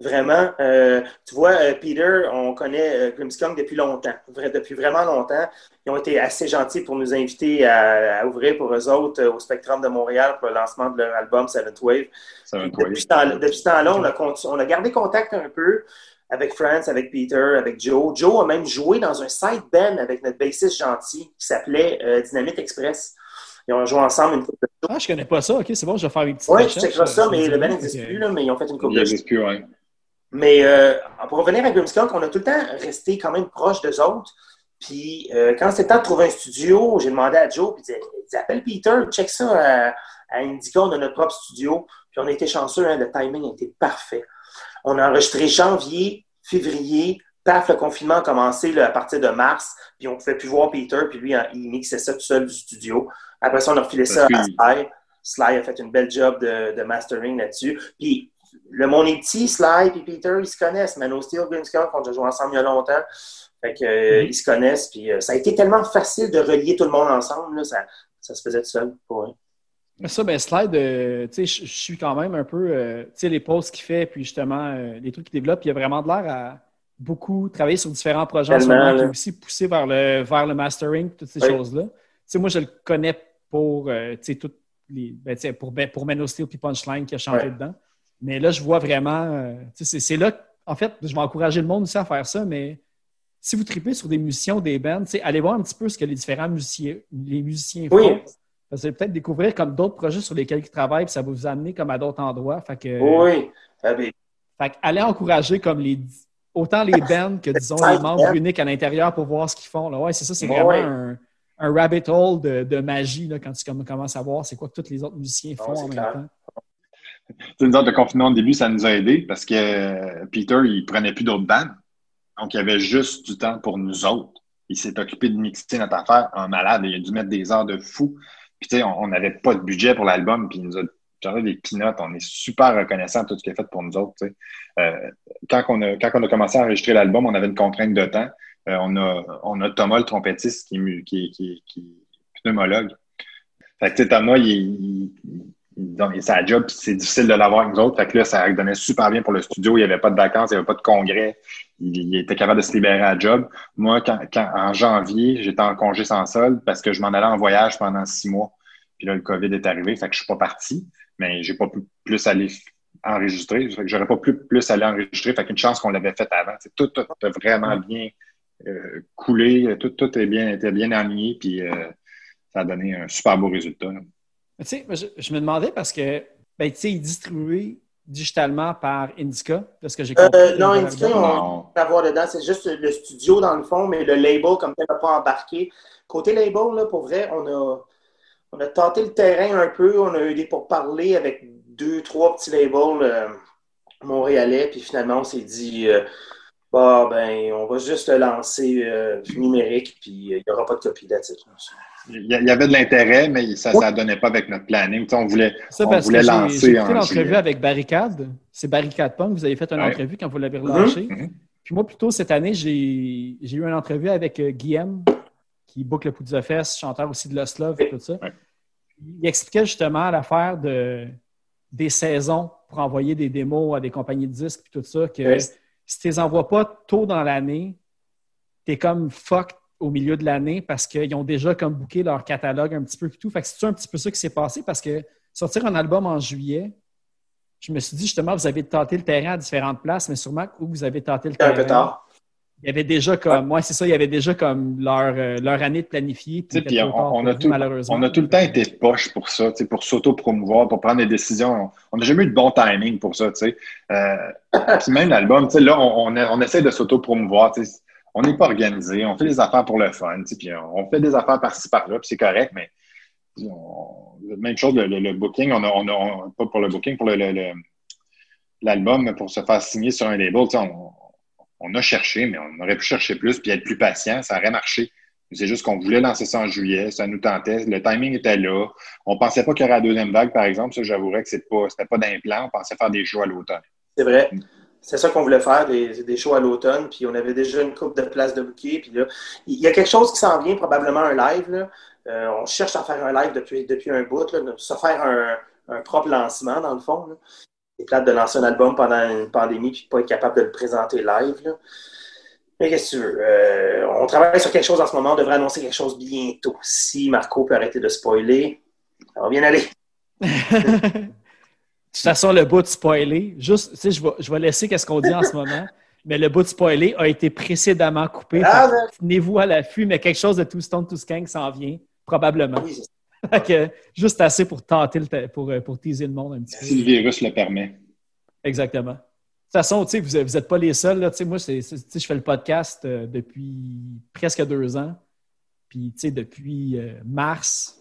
Vraiment. Euh, tu vois, euh, Peter, on connaît euh, Grimmskunk depuis longtemps, vrai- depuis vraiment longtemps. Ils ont été assez gentils pour nous inviter à, à ouvrir pour eux autres euh, au Spectrum de Montréal pour le lancement de leur album Seventh Wave. Puis être depuis ce temps- depuis ce temps-là, on a, conti- on a gardé contact un peu avec France, avec Peter, avec Joe. Joe a même joué dans un side band avec notre bassiste gentil qui s'appelait euh, Dynamite Express. Ils ont joué ensemble une couple de Ah, je connais pas ça. OK, c'est bon, je vais faire une petite Oui, je checkerai ça, mais le band n'existe plus, là, mais ils ont fait une Il couple de n'existe plus, ouais. Mais euh, pour revenir à Grimmskunk, on a tout le temps resté quand même proche d'eux autres. Puis euh, quand c'était le temps de trouver un studio, j'ai demandé à Joe, puis il disait, il dit, appelle Peter, check ça à, à Indica, on a notre propre studio. Puis on a été chanceux, hein, le timing a été parfait. On a enregistré janvier, février, paf, le confinement a commencé là, à partir de mars, puis on ne pouvait plus voir Peter, puis lui, hein, il mixait ça tout seul du studio. Après ça, on a refilé ça à Sly. Sly a fait une belle job de, de mastering là-dessus. Puis le monde est petit, Sly et Peter, ils se connaissent. Mano Steel, Grimmskunk, on a déjà joué ensemble il y a longtemps. Fait que, euh, Mhm. ils se connaissent. Puis euh, ça a été tellement facile de relier tout le monde ensemble. Là, ça, ça se faisait tout seul. pour eux. Ça, ben, Slide, euh, tu sais, je suis quand même un peu, euh, tu sais, les posts qu'il fait, puis justement, les trucs qu'il développe, il a vraiment de l'air à beaucoup travailler sur différents projets en ce moment, puis aussi poussé vers le, vers le mastering, toutes ces Oui. choses-là. Tu sais, moi, je le connais pour, tu sais, toutes les, ben, tu sais, pour, Ben- pour Menno Steel puis Punchline qui a Ouais. dedans. Mais là, je vois vraiment, euh, c'est- là, que- en fait, je vais encourager le monde aussi à faire ça, mais si vous tripez sur des musiciens ou des bands, allez voir un petit peu ce que les différents musiciens, les musiciens Oui. font. Vous allez peut-être découvrir comme d'autres projets sur lesquels ils travaillent, puis ça va vous amener comme à d'autres endroits. Fait que, Oui. Ah, ben, fait que allez encourager comme les autant les bands que disons les membres uniques à l'intérieur pour voir ce qu'ils font. Là. Ouais, c'est ça, c'est vraiment ouais. un, un rabbit hole de, de magie là, quand tu comm- commences à voir c'est quoi que tous les autres musiciens Non, font en même clair. temps. Nous autres, le confinement au début, ça nous a aidés parce que euh, Peter, il prenait plus d'autres bandes. Donc, il y avait juste du temps pour nous autres. Il s'est occupé de mixer notre affaire en malade. Il a dû mettre des heures de fou. Puis, tu sais, on n'avait pas de budget pour l'album. Puis, il nous a des peanuts. On est super reconnaissant de tout ce qu'il a fait pour nous autres. Euh, quand, on a, quand on a commencé à enregistrer l'album, on avait une contrainte de temps. Euh, on, a, on a Thomas, le trompettiste, qui, est qui, qui, qui, pneumologue. Fait que, tu sais, Thomas, il, il sa job, c'est difficile de l'avoir avec nous autres. Fait que là, ça donnait super bien pour le studio. Il n'y avait pas de vacances, il n'y avait pas de congrès. Il, il était capable de se libérer à la job. Moi, quand, quand, en janvier, j'étais en congé sans solde parce que je m'en allais en voyage pendant six mois. Puis là, le COVID est arrivé, fait que je suis pas parti, mais j'ai pas pu plus aller enregistrer. Fait que j'aurais pas pu plus aller enregistrer. Fait qu'une chance qu'on l'avait fait avant. T'sais, tout, tout a vraiment bien euh, coulé, tout, tout est bien, était bien aligné, puis euh, ça a donné un super beau résultat. là. Tu sais, je, je me demandais parce que, ben, tu sais, il est distribué digitalement par Indica, de ce que j'ai compris. Euh, non, Indica, on peut avoir dedans. C'est juste le studio dans le fond, mais le label, comme tel, n'a pas embarqué. Côté label, là, pour vrai, on a, on a tenté le terrain un peu. On a eu des pourparlers avec deux, trois petits labels euh, montréalais. Puis finalement, on s'est dit, euh, bah, ben, on va juste le lancer euh, numérique, puis euh, il n'y aura pas de copie d'attitude. Il y avait de l'intérêt, mais ça ne donnait pas avec notre planning. T'sais, on voulait, Ça, on voulait lancer j'ai en l'entrevue avec Barricade. C'est Barricade Punk. Vous avez fait une Ouais. entrevue quand vous l'avez Mhm. relâché. Mhm. Puis moi, plutôt cette année, j'ai j'ai eu une entrevue avec euh, Guillaume, qui boucle le Poudre de Fest, chanteur aussi de Lost Love et tout ça. Ouais. Il expliquait justement l'affaire de, des saisons pour envoyer des démos à des compagnies de disques et tout ça, que Ouais. si tu les envoies pas tôt dans l'année, tu es comme fuck au milieu de l'année parce qu'ils ont déjà comme booké leur catalogue un petit peu et tout. Fait que c'est un petit peu ça qui s'est passé parce que sortir un album en juillet, je me suis dit justement, vous avez tenté le terrain à différentes places, mais sûrement où vous avez tenté le un terrain. peu tard. Il y avait déjà comme, moi, c'est ça, il y avait déjà comme leur, euh, leur année de planifier. Tu sais, Puis, puis on, a tout, malheureusement. on a tout le temps été poche pour ça, tu sais, pour s'auto-promouvoir, pour prendre des décisions. On n'a jamais eu de bon timing pour ça. tu sais. Euh, [coughs] puis même l'album, tu sais, là, on, on, a- on essaie de s'auto-promouvoir. On n'est pas organisé, on fait des affaires pour le fun, puis on, fait des affaires par-ci par-là, puis c'est correct, mais on- même chose, le, le- le booking, on a, on a- on- pas pour le booking, pour le- le- l'album, pour se faire signer sur un label, on, on a cherché, mais on aurait pu chercher plus puis être plus patient, ça aurait marché. C'est juste qu'on voulait lancer ça en juillet, ça nous tentait, le timing était là. On pensait pas qu'il y aurait la deuxième vague, par exemple, ça j'avouerais que c'est pas, c'était pas d'implant, on pensait faire des shows à l'automne. C'est vrai. C'est ça qu'on voulait faire, des, des shows à l'automne, puis on avait déjà une coupe de places de bouquet. Puis là, il y a quelque chose qui s'en vient, probablement un live. Là. Euh, on cherche à faire un live depuis, depuis un bout, là, de se faire un, un propre lancement, dans le fond. là. C'est plate de lancer un album pendant une pandémie puis pas être capable de le présenter live. Mais qu'est-ce que tu veux? Euh, on travaille sur quelque chose en ce moment, on devrait annoncer quelque chose bientôt. Si Marco peut arrêter de spoiler, ça va bien aller. [laughs] De toute façon, le bout de spoiler, juste, tu sais, je vais, je vais laisser qu'est-ce qu'on dit en ce moment, [laughs] mais le bout de spoiler a été précédemment coupé. Ah, Tenez-vous à l'affût, mais quelque chose de Two Stone, Two Skank s'en vient, probablement. Oui, [laughs] que, juste assez pour tenter, le pour, euh, pour teaser le monde un petit peu. Si le virus le permet. Exactement. De toute façon, tu sais, vous n'êtes pas les seuls. Là. Tu sais, Moi, je fais le podcast euh, depuis presque deux ans. Puis, tu sais, depuis euh, mars,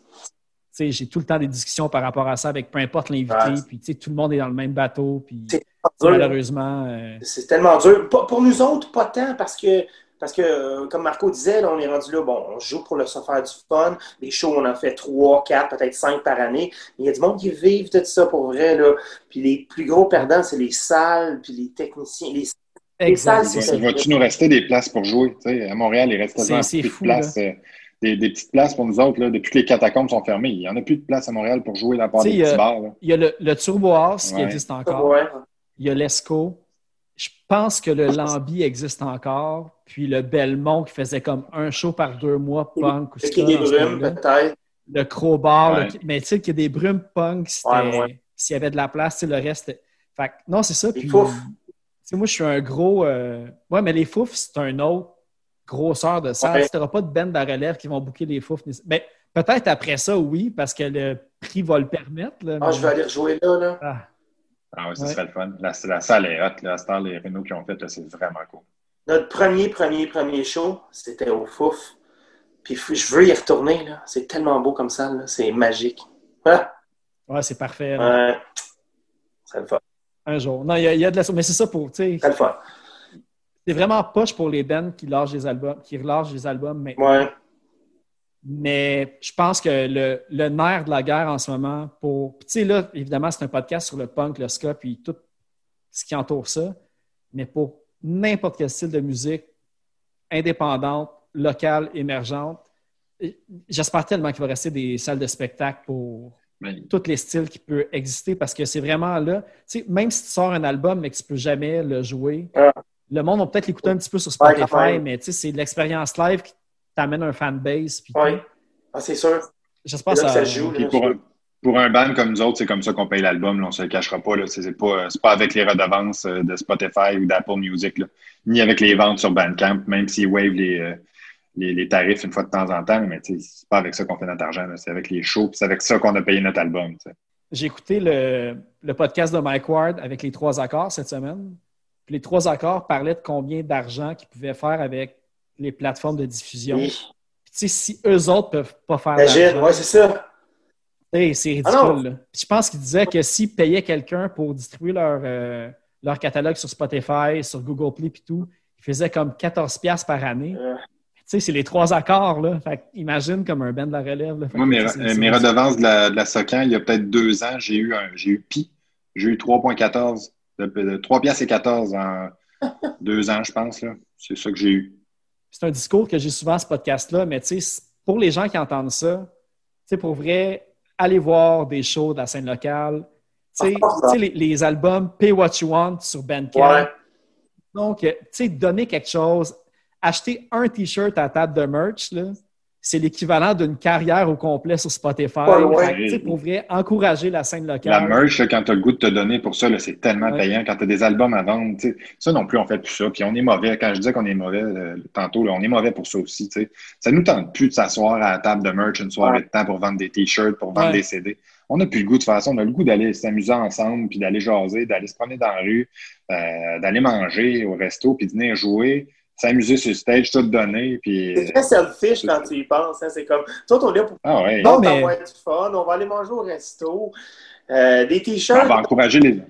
j'ai tout le temps des discussions par rapport à ça avec peu importe l'invité. Ouais. Puis, tu sais, tout le monde est dans le même bateau. Puis, malheureusement, euh, C'est tellement dur. Pas- pour nous autres, pas tant, parce que, parce que euh, comme Marco disait, là, on est rendu là, bon, on joue pour le se faire du fun. Les shows, on en fait trois, quatre, peut-être cinq par année. Mais il y a du monde qui vivent de ça pour vrai. Là. Puis les plus gros perdants, c'est les salles, puis les techniciens. Les... exact. salles, Il c'est- va- Va-tu nous rester des places pour jouer? Tu sais, à Montréal, il reste plus de places. euh, des, des petites places pour nous autres, là, depuis que les catacombes sont fermées. Il n'y en a plus de place à Montréal pour jouer la part des petits euh, bars. là. Il y a le, le Turbo House qui Ouais. existe encore. Ouais. Il y a l'ESCO. Je pense que le Lambi existe encore. Puis le Belmont qui faisait comme un show par deux mois, punk ou des ce Brumes, coin-là. peut-être. le crowbar, Ouais. le- mais tu sais qu'il y a des brumes punk, c'était- Ouais, ouais. s'il y avait de la place, le reste. Fait que, non, c'est ça. Les Puis, foufs. tu sais, moi, je suis un gros. euh, Ouais, mais les foufs, c'est un autre grosseur de salle. Ouais. Tu n'auras pas de band à relève qui vont booker les foufs. Mais peut-être après ça, oui, parce que le prix va le permettre. là, Ah, mais- je vais aller rejouer là. là. Ah, Ah oui, ce Ouais. serait le fun. La, la salle est hot. Cette heure, les Renault qui ont fait, c'est vraiment cool. Notre premier, premier, premier show, c'était au Fouf. Puis je veux y retourner. là. C'est tellement beau comme ça. là. C'est magique. Ah, ouais, c'est parfait. ouais. C'est le fun. Un jour. Non, il y, a- il y a de la. Mais c'est ça pour. tu sais, C'est le fun. C'est vraiment poche pour les bands qui lâchent des albums, qui relâchent des albums maintenant. Ouais. Mais je pense que le, le nerf de la guerre en ce moment, pour. Tu sais, là, évidemment, c'est un podcast sur le punk, le ska, puis tout ce qui entoure ça. Mais pour n'importe quel style de musique indépendante, locale, émergente, j'espère tellement qu'il va rester des salles de spectacle pour Mais- tous les styles qui peuvent exister parce que c'est vraiment là. Tu sais, même si tu sors un album mais que tu peux jamais le jouer, Ah. Le monde va peut-être l'écouter un petit peu sur Spotify, mais c'est de l'expérience live qui t'amène un fanbase. Oui. Ah, c'est sûr. J'espère que ça, ça joue. Là. pour, un, pour un band comme nous autres, c'est comme ça qu'on paye l'album, on se le cachera pas. là. C'est c'est pas, avec les redevances euh, de Spotify ou d'Apple Music, là. ni avec les ventes sur Bandcamp, même s'ils wave les, euh, les, les tarifs une fois de temps en temps, mais sais, c'est pas avec ça qu'on fait notre argent, c'est avec les shows, puis c'est avec ça qu'on a payé notre album. J'ai écouté le, le podcast de Mike Ward avec les trois accords cette semaine. Puis les trois accords parlaient de combien d'argent qu'ils pouvaient faire avec les plateformes de diffusion. Oui. Puis, tu sais, si eux autres peuvent pas faire d'argent, ouais, c'est ça. Hey, c'est Ah ridicule. là. Puis je pense qu'il disait que s'ils payaient quelqu'un pour distribuer leur, euh, leur catalogue sur Spotify, sur Google Play et tout, ils faisaient comme 14$ piastres par année. Euh. Tu sais, c'est les trois accords. Là. Fait imagine comme un band de la relève. Là. Moi, mes, euh, mes redevances de la, de la SOCAN, il y a peut-être deux ans, j'ai eu, un, j'ai eu Pi. J'ai eu 3,14. De, de 3 piastres et 14 en [laughs] deux ans, je pense. là. C'est ça que j'ai eu. C'est un discours que j'ai souvent à ce podcast-là, mais tu sais, pour les gens qui entendent ça, tu sais, pour vrai, allez voir des shows de la scène locale. Tu sais, Ah, tu sais, les, les albums Pay What You Want sur Bandcamp. Ouais. Donc, tu sais, donner quelque chose, acheter un T-shirt à la table de merch, là, c'est l'équivalent d'une carrière au complet sur Spotify. Fait pour vrai, encourager la scène La locale. merch, là, quand tu as le goût de te donner pour ça, là, c'est tellement Ouais. payant. Quand tu as des albums à vendre, ça non plus, on fait plus ça. Puis on est mauvais. Quand je disais qu'on est mauvais euh, tantôt, là, on est mauvais pour ça aussi. tu sais. Ça nous tente plus de s'asseoir à la table de merch une soirée Ouais. de temps pour vendre des t-shirts, pour vendre Ouais. des CD. On n'a plus le goût de faire ça. On a le goût d'aller s'amuser ensemble, puis d'aller jaser, d'aller se promener dans la rue, euh, d'aller manger au resto, puis de venir jouer, s'amuser sur le stage, tout donner. Puis... C'est très selfish quand tu y penses. hein. C'est comme, toi, on est là pour Ah ouais. Non, on mais- va être du fun, on va aller manger au resto, euh, des on t-shirts. va encourager les,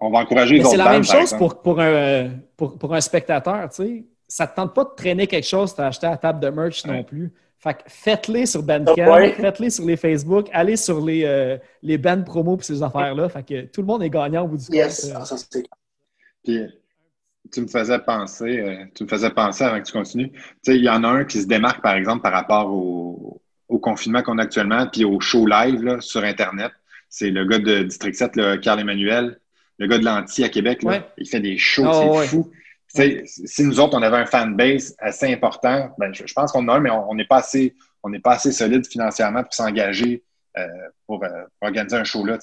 on va encourager les Mais c'est autres la même chose pour, pour, un, pour, pour un spectateur, tu sais. Ça ne te tente pas de traîner quelque chose, t'as acheté à la table de merch non plus. Fait que faites-les sur Bandcamp, Ouais. faites-les sur les Facebook, allez sur les, euh, les bands promo et ces affaires-là. Fait que tout le monde est gagnant au bout du Yes, compte. Ah, ça, c'est Puis, tu me faisais penser, euh, tu me faisais penser avant que tu continues. Tu sais, il y en a un qui se démarque, par exemple, par rapport au, au confinement qu'on a actuellement, puis au show live là, sur Internet. C'est le gars de District 7, le Carl Emmanuel, le gars de l'Anti à Québec. Là, Ouais. Il fait des shows, Ah, c'est ouais. fou. Si nous autres, on avait un fanbase assez important, ben, je, je pense qu'on en a un, mais on n'est pas assez, on n'est pas assez solide financièrement pour s'engager euh, pour, euh, pour organiser un show là.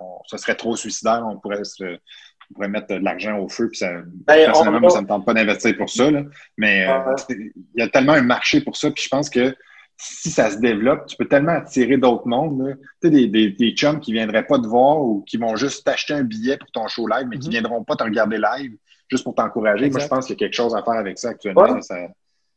On- ce serait trop suicidaire. On pourrait, se- on pourrait mettre de l'argent au feu. Puis ça, Ben, personnellement, on- moi, ça ne me tente pas d'investir pour ça. Là. Mais euh, il y a tellement un marché pour ça. Puis je pense que si ça se développe, tu peux tellement attirer d'autres mondes. Tu sais, des, des, des chums qui ne viendraient pas te voir ou qui vont juste t'acheter un billet pour ton show live, mais qui Mhm. ne viendront pas te regarder live juste pour t'encourager. Moi, je pense qu'il y a quelque chose à faire avec ça actuellement. Ouais. là. Ça-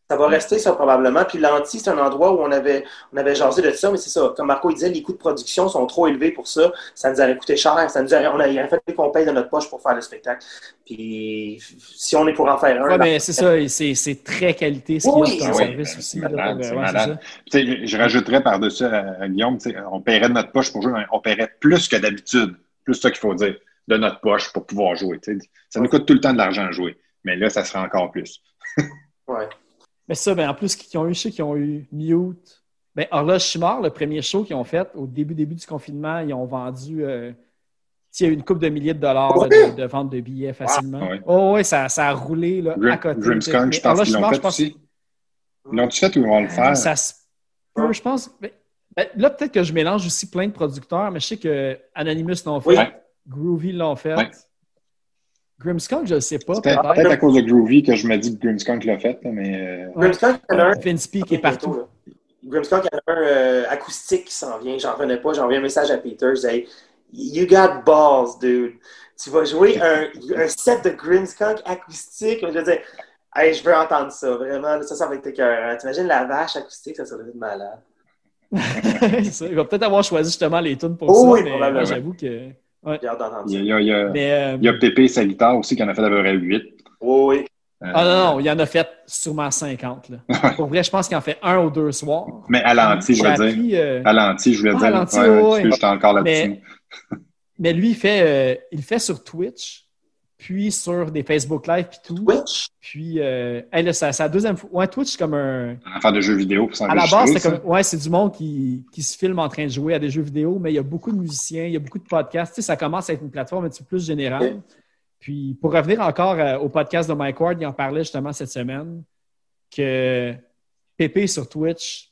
Ça va rester ça probablement. Puis l'anti, c'est un endroit où on avait, on avait jasé de ça, mais c'est ça. Comme Marco il disait, les coûts de production sont trop élevés pour ça. Ça nous aurait coûté cher. Ça nous aurait, on a, il aurait fallu qu'on paye de notre poche pour faire le spectacle. Puis si on est pour en faire un, Ouais, ben, mais c'est ça, c'est c'est très qualité ce qu'il y a Oui, oui, service ben, aussi. là, malade, ça. Je rajouterais par-dessus à, à Guillaume, on paierait de notre poche pour jouer, mais on paierait plus que d'habitude. Plus ça qu'il faut dire, de notre poche pour pouvoir jouer. Ça nous coûte tout le temps de l'argent à jouer. Mais là, ça sera encore plus. ouais. Mais ça, ben, en plus, qui ont eu, je sais qu'ils ont eu Mute. Ben, Horloge Chimard, le premier show qu'ils ont fait au début, début du confinement, ils ont vendu. euh, il y a eu une coupe de milliers de dollars là, de, de vente de billets facilement. Ah, ouais. Oh, ouais, ça, ça a roulé là, Grim- à côté. Grimmskunk, je pense qu'ils l'ont fait pense- aussi. Ils l'ont-tu fait ou ils vont le faire? Ça se peut, je pense. Ben, ben, là, peut-être que je mélange aussi plein de producteurs, mais je sais que Anonymous l'ont fait, Oui. Groovy l'ont fait. Ouais. Grimmskunk, je ne sais pas. C'est peut-être à cause de Groovy que je me dis que Grimmskunk l'a fait, mais euh. Grimskunk, il y en a un. Vince est partout. là. Grimskunk, il y en a un euh, acoustique qui s'en vient. J'en revenais pas. J'ai envoyé un message à Peter. Je disais, You got balls, dude. Tu vas jouer un, [laughs] un set de Grimskunk acoustique. Je veux dire, hey, je veux entendre ça. Vraiment, ça, ça va être écœurant. T'imagines la vache acoustique, ça serait malade. [laughs] Ça, il va peut-être avoir choisi justement les tunes pour Oh ça, oui, mais j'avoue que. J'ai hâte d'entendre il y ça. a, il y a- il y a- Mais, euh, il y a Pépé et sa guitare aussi qui en a fait à peu près 8. Oui, oui. Ah non, non, il y en a fait sûrement 50. Là. Pour vrai, je pense qu'il en fait un ou deux soirs. Mais à l'anti, je J'ai veux dire. appris, euh, À l'anti, je voulais Ah, dire. à l'anti, Ouais, ouais, ouais, j'étais encore là-dessus. Mais, mais lui, il fait, euh, il fait sur Twitch. Puis sur des Facebook Live, puis tout. Twitch? Puis, euh, hey, là, c'est la deuxième fois. Ouais, Twitch, c'est comme un. À faire de jeux vidéo pour À la base, c'est comme. Ouais, c'est du monde qui, qui se filme en train de jouer à des jeux vidéo, mais il y a beaucoup de musiciens, il y a beaucoup de podcasts. Tu sais, ça commence à être une plateforme un petit peu plus générale. Puis, pour revenir encore euh, au podcast de Mike Ward, il en parlait justement cette semaine que Pépé sur Twitch,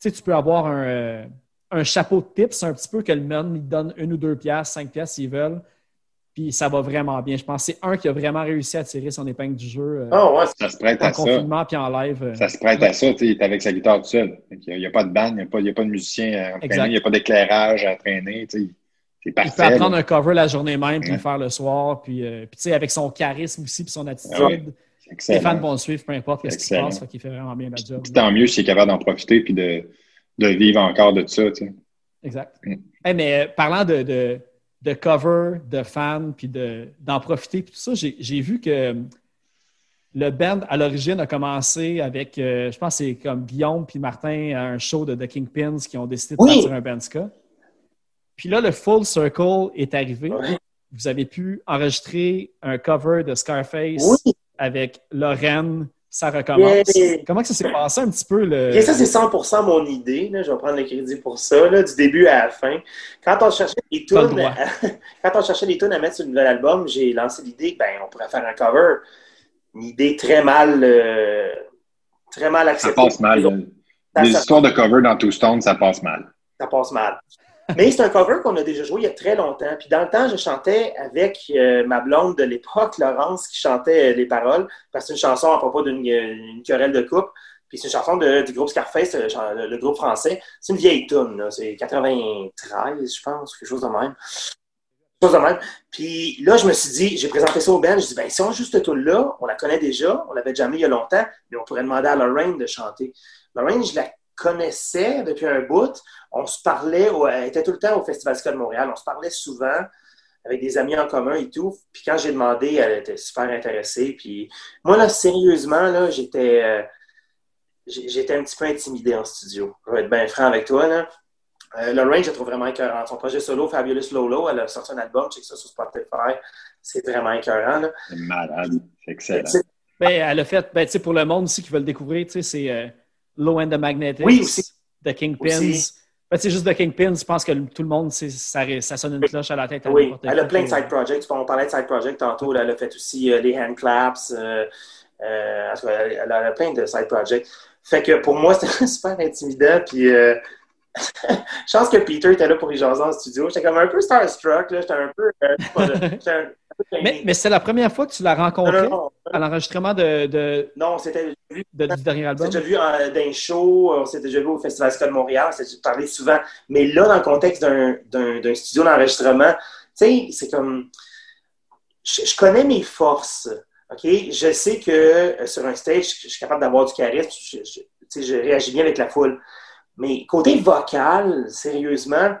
tu sais, tu peux avoir un, euh, un chapeau de tips, un petit peu que le monde il donne une ou deux piastres, cinq piastres s'ils veulent. Puis ça va vraiment bien. Je pense que c'est un qui a vraiment réussi à tirer son épingle du jeu euh, Ah ouais, Ça se prête en à ça. confinement puis en live. euh. Ça se prête à ça, tu est avec sa guitare tout seul. Il n'y a, pas de band, il n'y a, pas- a de musicien à entraîner, Exact. il n'y a pas d'éclairage à traîner. C'est Il peut parfait. apprendre là. un cover la journée même puis Ouais. le faire le soir. Puis, euh, puis tu sais, avec son charisme aussi puis son attitude, Ah ouais. C'est les fans vont le suivre peu importe ce qui se passe. Qu'il fait vraiment bien la job. Puis tant mieux s'il est capable d'en profiter puis de, de vivre encore de ça. Exact. Mm. Hey, mais euh, parlant de, de, de cover, de fans, puis de- d'en profiter, puis tout ça, j'ai vu que euh, le band, à l'origine, a commencé avec, euh, je pense c'est comme Guillaume puis Martin à un show de The Kingpins qui ont décidé de Oui. partir un band ska. Puis là, le Full Circle est arrivé. Vous avez pu enregistrer un cover de Scarface Oui. avec Lorraine. Ça recommence. Yeah. Comment que ça s'est passé un petit peu? Le... Et ça, c'est 100% mon idée. là. Je vais prendre le crédit pour ça, là, du début à la fin. Quand on cherchait des tunes, droit. [laughs] quand on cherchait des tunes à mettre sur le nouvel album, j'ai lancé l'idée que ben, on pourrait faire un cover. Une idée très mal, euh, très mal Ça acceptée. passe mal. Ça- Les ça- histoires de cover dans Two Stone, ça passe mal. ça passe mal. Mais c'est un cover qu'on a déjà joué il y a très longtemps. Puis dans le temps, je chantais avec euh, ma blonde de l'époque, Laurence, qui chantait euh, les paroles, parce que c'est une chanson à propos d'une euh, querelle de couple. Puis c'est une chanson du groupe Scarface, le, groupe français. C'est une vieille tune, là. c'est 93, je pense, quelque chose de même. Chose de même. Puis là, je me suis dit, j'ai présenté ça au band, je dis, ben si on joue cette tune-là, on la connaît déjà, on l'avait jamais il y a longtemps, mais on pourrait demander à Lorraine de chanter. Lorraine, je la connaissais depuis un bout. On se parlait, elle était tout le temps au Festival Ska de Montréal. On se parlait souvent avec des amis en commun et tout. Puis quand j'ai demandé, elle était super intéressée. Puis moi, là, sérieusement, là, j'étais, euh, j'étais un petit peu intimidé en studio. Je vais être bien franc avec toi, là. Euh, Lorraine, je la trouve vraiment écœurante. Son projet solo, Fabulous Lolo, elle a sorti un album, check ça sur Spotify. C'est vraiment écœurant. C'est malade. C'est excellent. Ben, elle a fait, ben, tu sais, pour le monde aussi qui veut le découvrir, tu sais, c'est euh, Low and the Magnetics, Oui, aussi. The Kingpins. Aussi. Ben, c'est juste The Kingpins, je pense que tout le monde, ça, ça sonne une cloche à la tête. à Oui, elle a plein de side projects. On parlait de side projects tantôt. là, elle a fait aussi euh, des hand claps. euh, euh, elle, a plein de side projects. Fait que pour moi, [laughs] c'était super intimidant. Puis, euh, je pense que Peter était là pour les jaser en studio. J'étais comme un peu starstruck. là. J'étais un peu. euh, [laughs] un-. Mais, mais c'est la première fois que tu l'as rencontré non, non, à l'enregistrement de, de, non, c'était vu de- du dernier album? vu euh, dans un show, on s'est déjà vu au Festival Ska de Montréal, on s'est parlé souvent. Mais là, dans le contexte d'un- d'un d'un studio d'enregistrement, tu sais, c'est comme. Je, je connais mes forces. OK? Je sais que euh, sur un stage, je suis capable d'avoir du charisme. Je réagis bien avec la foule. Mais côté vocal, sérieusement,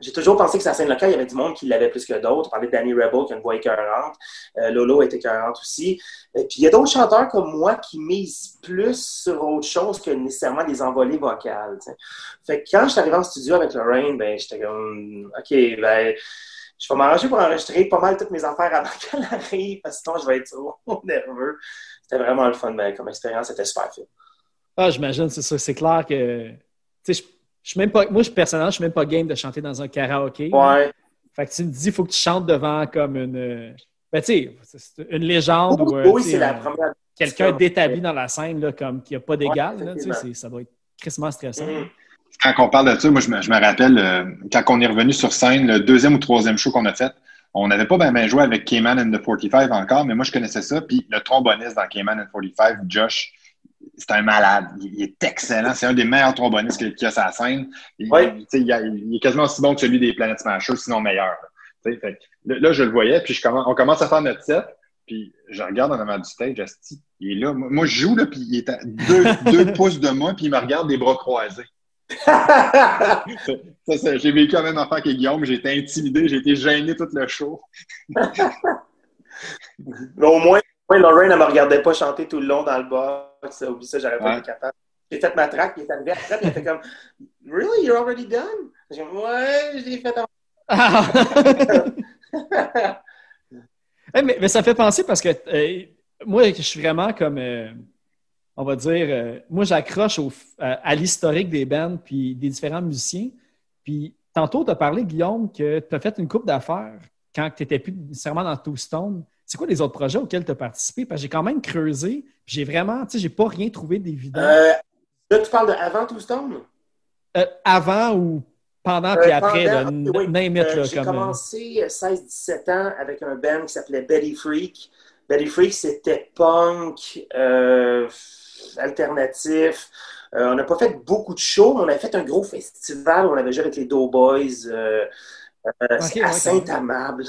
j'ai toujours pensé que sa scène locale, il y avait du monde qui l'avait plus que d'autres. On parlait de Danny Rebel qui a une voix écœurante. Euh, Lolo était écœurante aussi. Et puis il y a d'autres chanteurs comme moi qui misent plus sur autre chose que nécessairement des envolées vocales. Fait que quand je suis arrivé en studio avec Lorraine, ben j'étais comme OK, ben je vais m'arranger pour enregistrer pas mal toutes mes affaires avant [laughs] qu'elle arrive, parce que sinon je vais être trop [laughs] nerveux. C'était vraiment le fun, ben, comme expérience, c'était super fait. Ah, j'imagine, c'est ça. C'est clair que. Je, je suis même pas. Moi, je, personnellement, je suis même pas game de chanter dans un karaoké. Ouais. Fait que tu me dis, il faut que tu chantes devant comme une. euh, Ben, tu sais, c'est une légende ou euh, oui, c'est la un- première. quelqu'un d'établi dans la scène, là, comme qui n'a pas d'égal. Ouais, ça doit être crissement stressant. Mhm. Quand on parle de ça, moi, je me, je me rappelle, euh, quand on est revenu sur scène, le deuxième ou troisième show qu'on a fait, on n'avait pas bien joué avec Cayman and the 45 encore, mais moi, je connaissais ça. Puis le tromboniste dans Cayman and 45, Josh, c'est un malade. Il, il est excellent. C'est un des meilleurs trombonistes qu'il y a sur la scène. Il, a- est quasiment aussi bon que celui des Planet Smashers, sinon meilleur. là. Fait je le voyais, puis je commence, on commence à faire notre set, puis je regarde en avant du stage, asti, il est là. Moi, je joue, là, puis il est à deux, [laughs] deux pouces de moi, puis il me regarde des bras croisés. [laughs] Ça, ça, j'ai vécu la même affaire que Guillaume. J'ai été intimidé, j'ai été gêné tout le show. [laughs] Mais au moins, Lorraine, elle ne me regardait pas chanter tout le long dans le box. Oublie ça, j'aurais pas Ouais. été capable. J'ai fait ma track, il est arrivé après, puis il était comme Really, you're already done? J'ai dit Ouais, je l'ai fait en. [laughs] Eh, mais, mais ça fait penser parce que euh, moi, je suis vraiment comme, euh, on va dire, euh, moi, j'accroche au- à, l'historique des bands puis des différents musiciens. Puis tantôt, tu as parlé, Guillaume, que tu as fait une coupe d'affaires quand tu n'étais plus nécessairement dans Toastone. C'est quoi les autres projets auxquels tu as participé? Parce que j'ai quand même creusé. J'ai vraiment, tu sais, j'ai pas rien trouvé d'évident. Euh, là, tu parles de avant Toustone? Euh, avant ou pendant, Euh, puis après, pendant- là, n- oui, it, euh, là, J'ai comme, euh, commencé euh, 16-17 ans avec un band qui s'appelait Betty Freak. Betty Freak, c'était punk, euh, alternatif. Euh, on n'a pas fait beaucoup de shows, mais on a fait un gros festival. où On avait joué avec les Doughboys euh, euh, à Saint-Amable.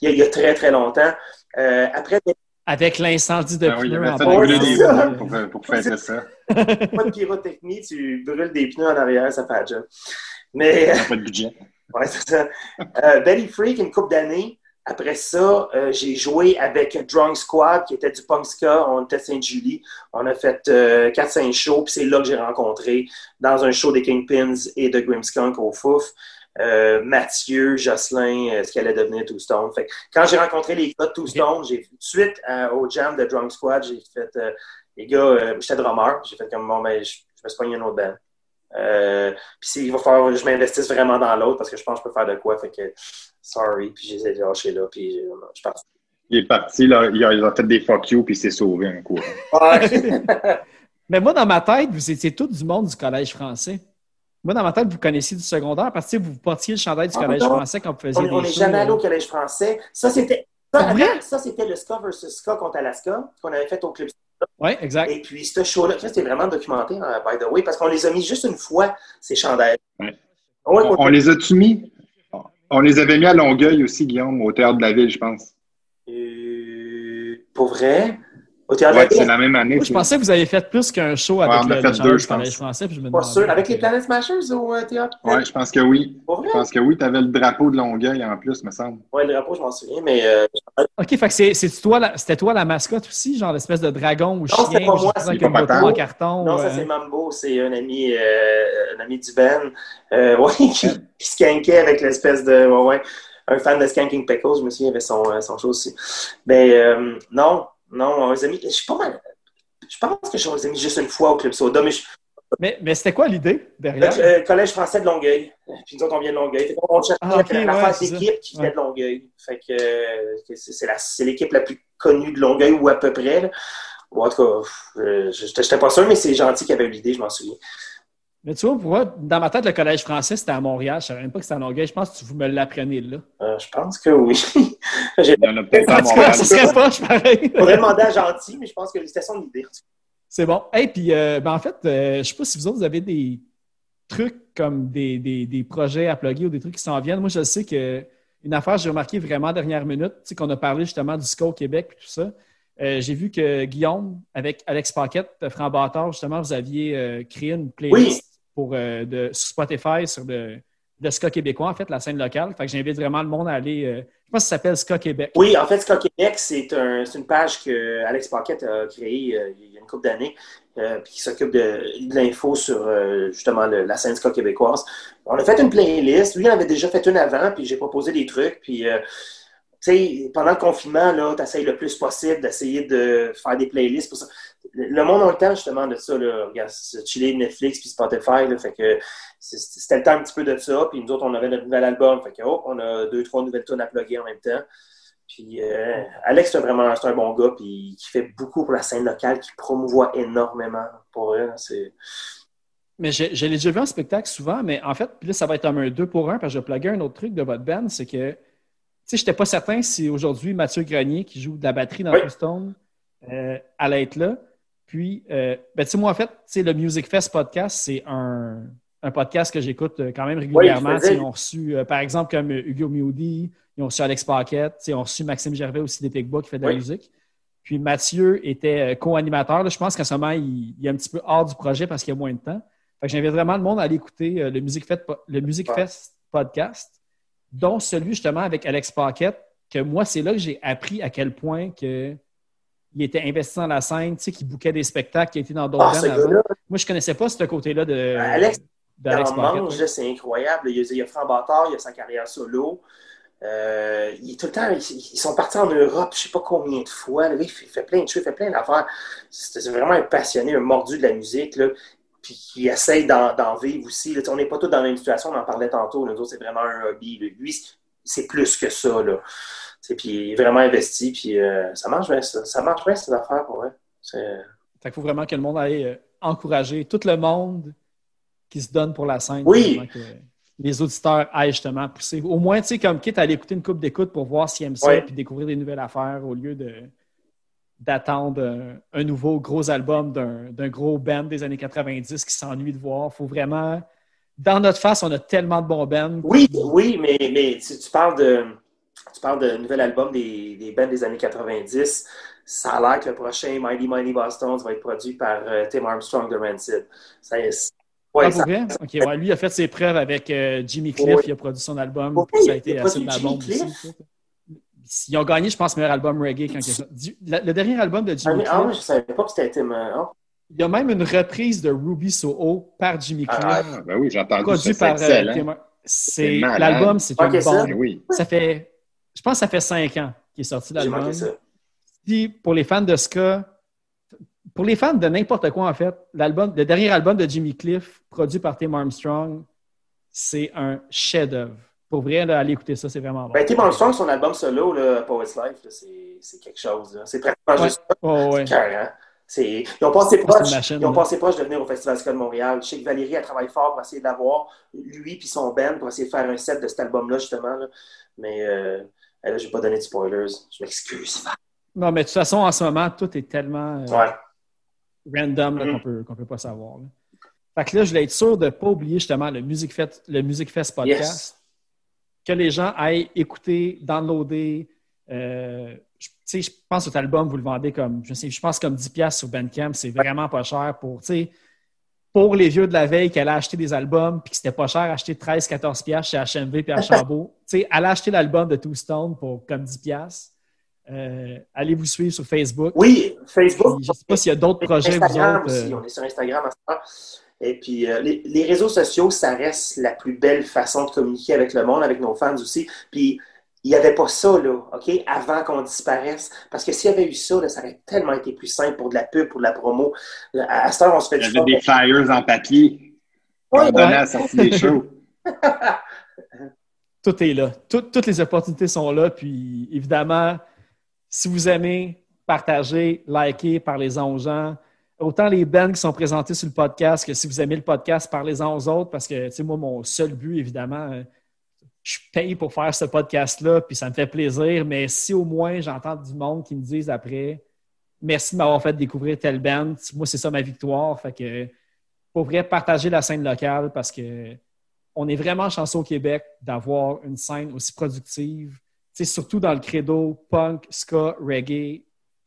Il y, a, il y a très, très longtemps. Euh, après, avec l'incendie de Ah oui, pneus avait en fait brûler des pneus pour, pour fêter ça. pas de pyrotechnie, tu brûles des pneus en arrière, ça fait job. Mais pas de budget. [laughs] Ouais, c'est ça. Euh, Belly Freak, une couple d'années. Après ça, euh, j'ai joué avec Drunk Squad, qui était du punk ska. On était à Sainte-Julie. On a fait euh, 4-5 shows, puis c'est là que j'ai rencontré, dans un show des Kingpins et de Grimskunk au Fouf, euh, Mathieu, Jocelyn, euh, ce qui allait devenir Two Stone. Fait que quand j'ai rencontré les gars de Two Stone, j'ai tout de suite euh, au jam de Drunk Squad, j'ai fait, euh, les gars, euh, j'étais drummer, j'ai fait comme bon, ben, je, je me suis pogné une autre band. Euh, puis s'il va falloir que je m'investisse vraiment dans l'autre parce que je pense que je peux faire de quoi. Fait que, sorry. Puis j'ai lâcher là. Puis je pense. Il est parti, là, il, a, il a fait des fuck you, puis il s'est sauvé un coup. [laughs] Mais moi, dans ma tête, vous étiez tous du monde du collège français. Moi, dans ma tête, vous connaissiez du secondaire parce que vous portiez le chandail du Ah, collège non. français quand vous faisiez on des on n'est jamais allé au collège français. Ça, c'était. Ça, c'était le ska versus ska contre Alaska qu'on avait fait au club. Oui, exact. Et puis, ce show-là, ça, c'était vraiment documenté, hein, by the way, parce qu'on les a mis juste une fois, ces chandelles. Ouais. Ouais, On, on les a-tu mis? On les avait mis à Longueuil aussi, Guillaume, au Théâtre de la Ville, je pense. Euh, pour vrai? Au théâtre Ouais, c'est la même année. Moi, je pensais que vous aviez fait plus qu'un show avec on a le, fait le chandail deux, je pense. français. Puis je me Pas demandais- sûr. Avec les Planet Smashers au euh, théâtre? Ouais, je pense que oui. Pour vrai? Je pense que oui, tu avais le drapeau de Longueuil en plus, me semble. Ouais, le drapeau, je m'en souviens, mais. euh, OK, fait que c'est- c'est toi, la- c'était toi la mascotte aussi, genre l'espèce de dragon ou chien, c'était pas moi, c'est pas en carton. Non, ça euh, c'est Mambo, c'est un ami, euh, un ami du Ben, euh, [laughs] ouais, qui, qui skankait avec l'espèce de, ouais, ouais, un fan de Skanking Pickles, je me souviens, il avait son, son show aussi. Ben, euh, non, non, on les a mis, je suis pas mal, je pense que je les ai mis juste une fois au Club Soda, mais je, Mais, mais c'était quoi l'idée derrière? le euh, Collège français de Longueuil, puis nous autres, on vient de Longueuil. Qu'on cherchait Ah, la ouais, d'équipe qui venait Ouais. de Longueuil. Fait que, euh, c'est la- l'équipe la plus connue de Longueuil, ou à peu près. Bon, en tout cas, euh, j'étais j'étais pas sûr, mais c'est gentil qui avait eu l'idée, je m'en souviens. Mais tu vois, pour moi, dans ma tête, le collège français, c'était à Montréal. Je ne savais même pas que c'était à Longueuil. Je pense que vous me l'apprenez là. Euh, je pense que oui. [laughs] J'ai Il y en a peut-être à Montréal. ce serait pas, je pareil. [laughs] faudrait demander à Gentil, mais je pense que c'était son idée. C'est bon. Et puis, euh, ben, en fait, euh, je sais pas si vous autres, vous avez des trucs comme des, des, des projets à plugger ou des trucs qui s'en viennent. Moi, je sais que une affaire, j'ai remarqué vraiment dernière minute, tu sais, qu'on a parlé justement du ska au Québec et tout ça. Euh, j'ai vu que Guillaume, avec Alex Paquette, Franc Bâtard, justement, vous aviez euh, créé une playlist pour, euh, de, sur Spotify sur le, ska québécois, en fait, la scène locale. Fait que j'invite vraiment le monde à aller. euh, je pense que ça s'appelle Ska Québec. Oui, en fait, Ska Québec, c'est un, une page que Alex Paquette a créée euh, il y a une couple d'années, euh, puis qui s'occupe de, de l'info sur justement la scène ska québécoise. On a fait une playlist. Lui, il en avait déjà fait une avant, puis j'ai proposé des trucs. Puis, euh, tu sais, pendant le confinement, tu essayes le plus possible d'essayer de faire des playlists pour ça. Le monde a le temps, justement, de ça. Là. Regarde, chiller Netflix puis Spotify. Là, fait que c'était le temps un petit peu de ça. Puis nous autres, on avait notre nouvel album. Fait que, hop, on a deux, trois nouvelles tunes à plugger en même temps. Puis euh, Alex, c'est vraiment un bon gars, puis qui fait beaucoup pour la scène locale, qui promouvoit énormément. Pour vrai, c'est. Mais je, je l'ai déjà vu en spectacle souvent, mais en fait, puis là, ça va être un deux pour un, parce que je vais plugger un autre truc de votre band, c'est que, tu sais, je n'étais pas certain si aujourd'hui Mathieu Grenier, qui joue de la batterie dans Oui. Houston, euh, allait être là. Puis, euh, ben, tu sais, moi, en fait, le Music Fest podcast, c'est un, un podcast que j'écoute euh, quand même régulièrement. ils ont reçu, euh, par exemple, comme Hugo Mewdy, ils ont reçu Alex Paquette, ils ont reçu Maxime Gervais aussi des Picbois qui fait de la musique. Puis Mathieu était co-animateur. Je pense qu'en ce moment, il, il est un petit peu hors du projet parce qu'il y a moins de temps. Fait que j'invite vraiment le monde à aller écouter le Music Fest, le Music. Fest podcast, dont celui justement avec Alex Paquette, que moi, c'est là que j'ai appris à quel point que il était investi dans la scène, tu sais, qu'il bouquait des spectacles, qu'il était dans d'autres Ah, Moi, je connaissais pas ce côté-là de Alex, d'Alex c'est incroyable. Il y a, il y a Franc Bâtard, il y a sa carrière solo. Euh, il est tout le temps, ils, ils sont partis en Europe, je sais pas combien de fois. là. il, fait, il fait plein de choses, il fait plein d'affaires. C'est vraiment un passionné, un mordu de la musique, là, puis qui essaye d'en vivre aussi. là. On n'est pas tous dans la même situation, on en parlait tantôt. Nous autres, c'est vraiment un hobby. Lui, c'est plus que ça. Là. Puis il est vraiment investi, puis euh, ça marche bien, ça, ça marche bien, cette affaire pour vrai. C'est- Fait qu'il faut vraiment que le monde aille euh, encourager tout le monde qui se donne pour la scène. Oui. Que les auditeurs aillent justement pousser. Au moins, tu sais, comme quitte à aller écouter une coupe d'écoute pour voir s'ils aiment ça Ouais. puis découvrir des nouvelles affaires au lieu de d'attendre un, un nouveau gros album d'un d'un gros band des années 90 qui s'ennuie de voir. faut vraiment... Dans notre face, on a tellement de bons bands. Oui, oui, mais, mais tu, tu parles de tu parles de nouvel album des, des bands des années 90. Ça a l'air que le prochain Mighty Mighty Boston va être produit par euh, Tim Armstrong de Rancid. Ça, c'est- ouais, Ah, ça- vrai? Ok, ouais, lui a fait ses preuves avec euh, Jimmy Cliff, Ouais. il a produit son album, ça il a été assez de la Jimmy bombe. Ils ont gagné, je pense, meilleur album reggae quand. Du- la- Le dernier album de Ah, Jimmy ah, Cliff, oui, je savais pas que c'était Tim. euh, ah. il y a même une reprise de Ruby Soho par Jimmy Cliff, Ah, Ah, ben oui, j'ai entendu produit ça, par c'est l'album, c'est une bombe. Ben. Ça fait, je pense, que ça fait cinq ans qu'il est sorti l'album. manqué ça. Puis pour les fans de ska, pour les fans de n'importe quoi, en fait, l'album, le dernier album de Jimmy Cliff, produit par Tim Armstrong, c'est un chef-d'œuvre. Pour vrai, là, allez écouter ça, c'est vraiment bon. Ben, Tim Armstrong, son album solo, là, Poet's Life, c'est quelque chose. C'est pratiquement Ouais. juste ça. Oh, ouais. C'est- Ils ont passé proche, machine, ils ont passé proche de venir au Festival Ska de Montréal. Je sais que Valérie a travaillé fort pour essayer d'avoir lui puis son band pour essayer de faire un set de cet album-là, justement. là. Mais euh, là, je vais pas donner de spoilers. Je m'excuse. Non, mais de toute façon, en ce moment, tout est tellement euh, Ouais. random là, Mhm. qu'on peut, qu'on peut pas savoir. là. Fait que là, je voulais être sûr de ne pas oublier justement le Music Fest, le Music Fest podcast. Yes. Que les gens aillent écouter, downloader. Euh, je, tu sais, je pense que cet album, vous le vendez comme, je, sais, je pense comme 10$ sur Bandcamp. C'est vraiment pas cher pour, tu sais, pour les vieux de la veille qui allaient acheter des albums puis que c'était pas cher acheter 13-14$ chez HMV puis Archambault. [laughs] tu sais, allez acheter l'album de Two Stone pour comme 10$. Euh, allez vous suivre sur Facebook. Oui, Facebook. Puis je ne sais pas s'il y a d'autres projets, vous Instagram autres. aussi. euh, On est sur Instagram en ce moment. Et puis, euh, les, les réseaux sociaux, ça reste la plus belle façon de communiquer avec le monde, avec nos fans aussi. Puis, il n'y avait pas ça, là, OK, avant qu'on disparaisse. Parce que s'il y avait eu ça, là, ça aurait tellement été plus simple pour de la pub, pour de la promo. À, à cette heure, on se fait Il y du avait des flyers en papier Ouais, qu'on donnait à la sortie des shows. [laughs] tout est là. Tout- toutes les opportunités sont là. Puis évidemment, si vous aimez, partagez, likez, parlez-en aux gens. Autant les bands qui sont présentés sur le podcast que si vous aimez le podcast, parlez-en aux autres parce que, tu sais, moi, mon seul but, évidemment, euh, je paye pour faire ce podcast-là, puis ça me fait plaisir. Mais si au moins j'entends du monde qui me disent après, merci de m'avoir fait découvrir telle band, moi, c'est ça ma victoire. Fait que, pour vrai, partagez la scène locale parce que on est vraiment chanceux au Québec d'avoir une scène aussi productive. Tu sais, surtout dans le credo punk, ska, reggae.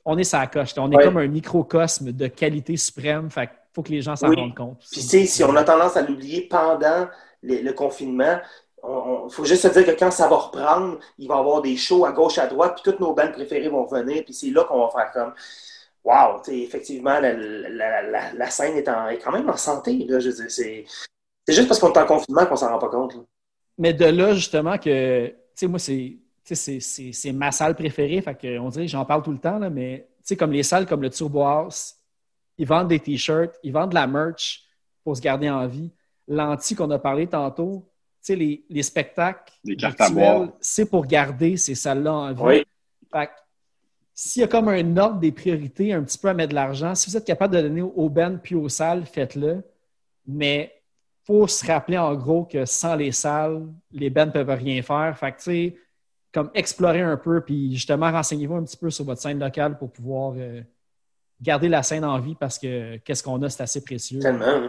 On est sa coche. On est Ouais. comme un microcosme de qualité suprême. Fait qu'il faut que les gens s'en Oui. rendent compte. Puis, tu sais, si on a tendance à l'oublier pendant le confinement, il faut juste se dire que quand ça va reprendre, il va y avoir des shows à gauche, à droite, puis toutes nos bandes préférées vont venir, puis c'est là qu'on va faire comme Wow, effectivement, la, scène est, en- est quand même en santé. Là, c'est, juste parce qu'on est en confinement qu'on s'en rend pas compte. Mais de là, justement, que, moi, c'est, c'est, ma salle préférée. Fait on dirait j'en parle tout le temps, là, mais, comme les salles comme le Turbo House, ils vendent des T-shirts, ils vendent de la merch pour se garder en vie. L'anti qu'on a parlé tantôt, sais, les, les spectacles à virtuels, c'est pour garder ces salles-là en vie. Oui. Fait s'il y a comme un ordre des priorités, un petit peu à mettre de l'argent, si vous êtes capable de donner aux bands puis aux salles, faites-le. Mais faut se rappeler en gros que sans les salles, les bands ne peuvent rien faire. Fait que, tu sais, comme explorer un peu, puis justement, renseignez-vous un petit peu sur votre scène locale pour pouvoir euh, garder la scène en vie parce que qu'est-ce qu'on a, c'est assez précieux Tellement.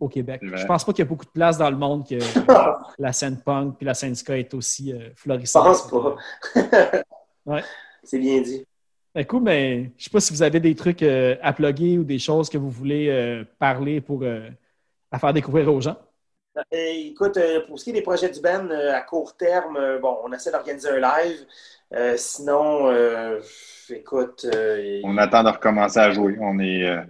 Au Québec. Je pense pas qu'il y a beaucoup de place dans le monde que [laughs] la scène punk puis la scène ska est aussi euh, Je florissante. pense pas. [laughs] Ouais. C'est bien dit. Écoute, mais je sais pas si vous avez des trucs euh, à plugger ou des choses que vous voulez euh, parler pour euh, à faire découvrir aux gens. Euh, écoute, euh, pour ce qui est des projets du band, euh, à court terme, euh, bon, on essaie d'organiser un live. Euh, sinon, euh, écoute, euh, On attend de recommencer à jouer. On est, euh,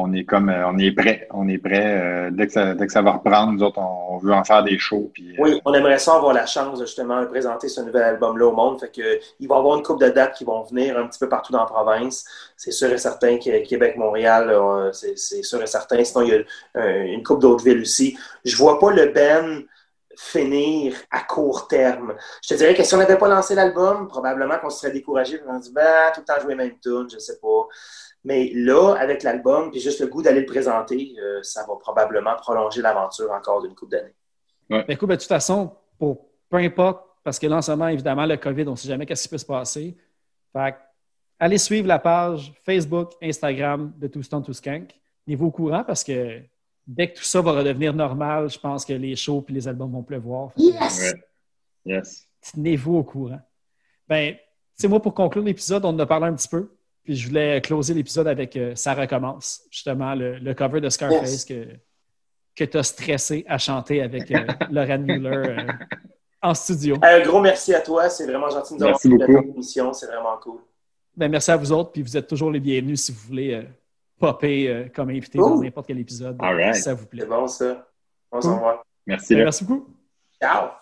on est comme euh, on est prêt. On est prêt. euh, dès, que ça, dès que ça va reprendre, nous autres, on, veut en faire des shows. Euh, Oui, on aimerait ça avoir la chance justement de présenter ce nouvel album-là au monde. Fait que, il va y avoir une couple de dates qui vont venir un petit peu partout dans la province. C'est sûr et certain que Québec, Montréal, c'est sûr et certain. Sinon, il y a une couple d'autres villes aussi. Je vois pas le Ben finir à court terme. Je te dirais que si on n'avait pas lancé l'album, probablement qu'on se serait découragé. On se dit, ben, tout le temps jouer même tune, je sais pas. Mais là, avec l'album, puis juste le goût d'aller le présenter, euh, ça va probablement prolonger l'aventure encore d'une couple d'années. Ben, écoute, ben, de toute façon, pour peu importe, parce que là, en ce moment, évidemment, le COVID, on ne sait jamais qu'est-ce qui peut se passer. Fait que, allez suivre la page Facebook, Instagram de Two Stone to Skank. Tenez-vous au courant parce que dès que tout ça va redevenir normal, je pense que les shows et les albums vont pleuvoir. Yes! ouais. Yes. Tenez-vous au courant. Ben, c'est moi, pour conclure l'épisode, on en a parlé un petit peu. Puis je voulais closer l'épisode avec euh, Ça recommence, justement, le, le cover de Scarface Yes. que, que tu as stressé à chanter avec euh, [laughs] Lauren Mueller euh, en studio. Un gros merci à toi. C'est vraiment gentil de nous avoir Merci fait beaucoup. notre émission. C'est vraiment cool. Ben, merci à vous autres, puis vous êtes toujours les bienvenus si vous voulez euh, popper euh, comme invité Cool. dans n'importe quel épisode, All right. si ça vous plaît. C'est bon, ça. On s'en. Merci. Ben, merci beaucoup. Ciao!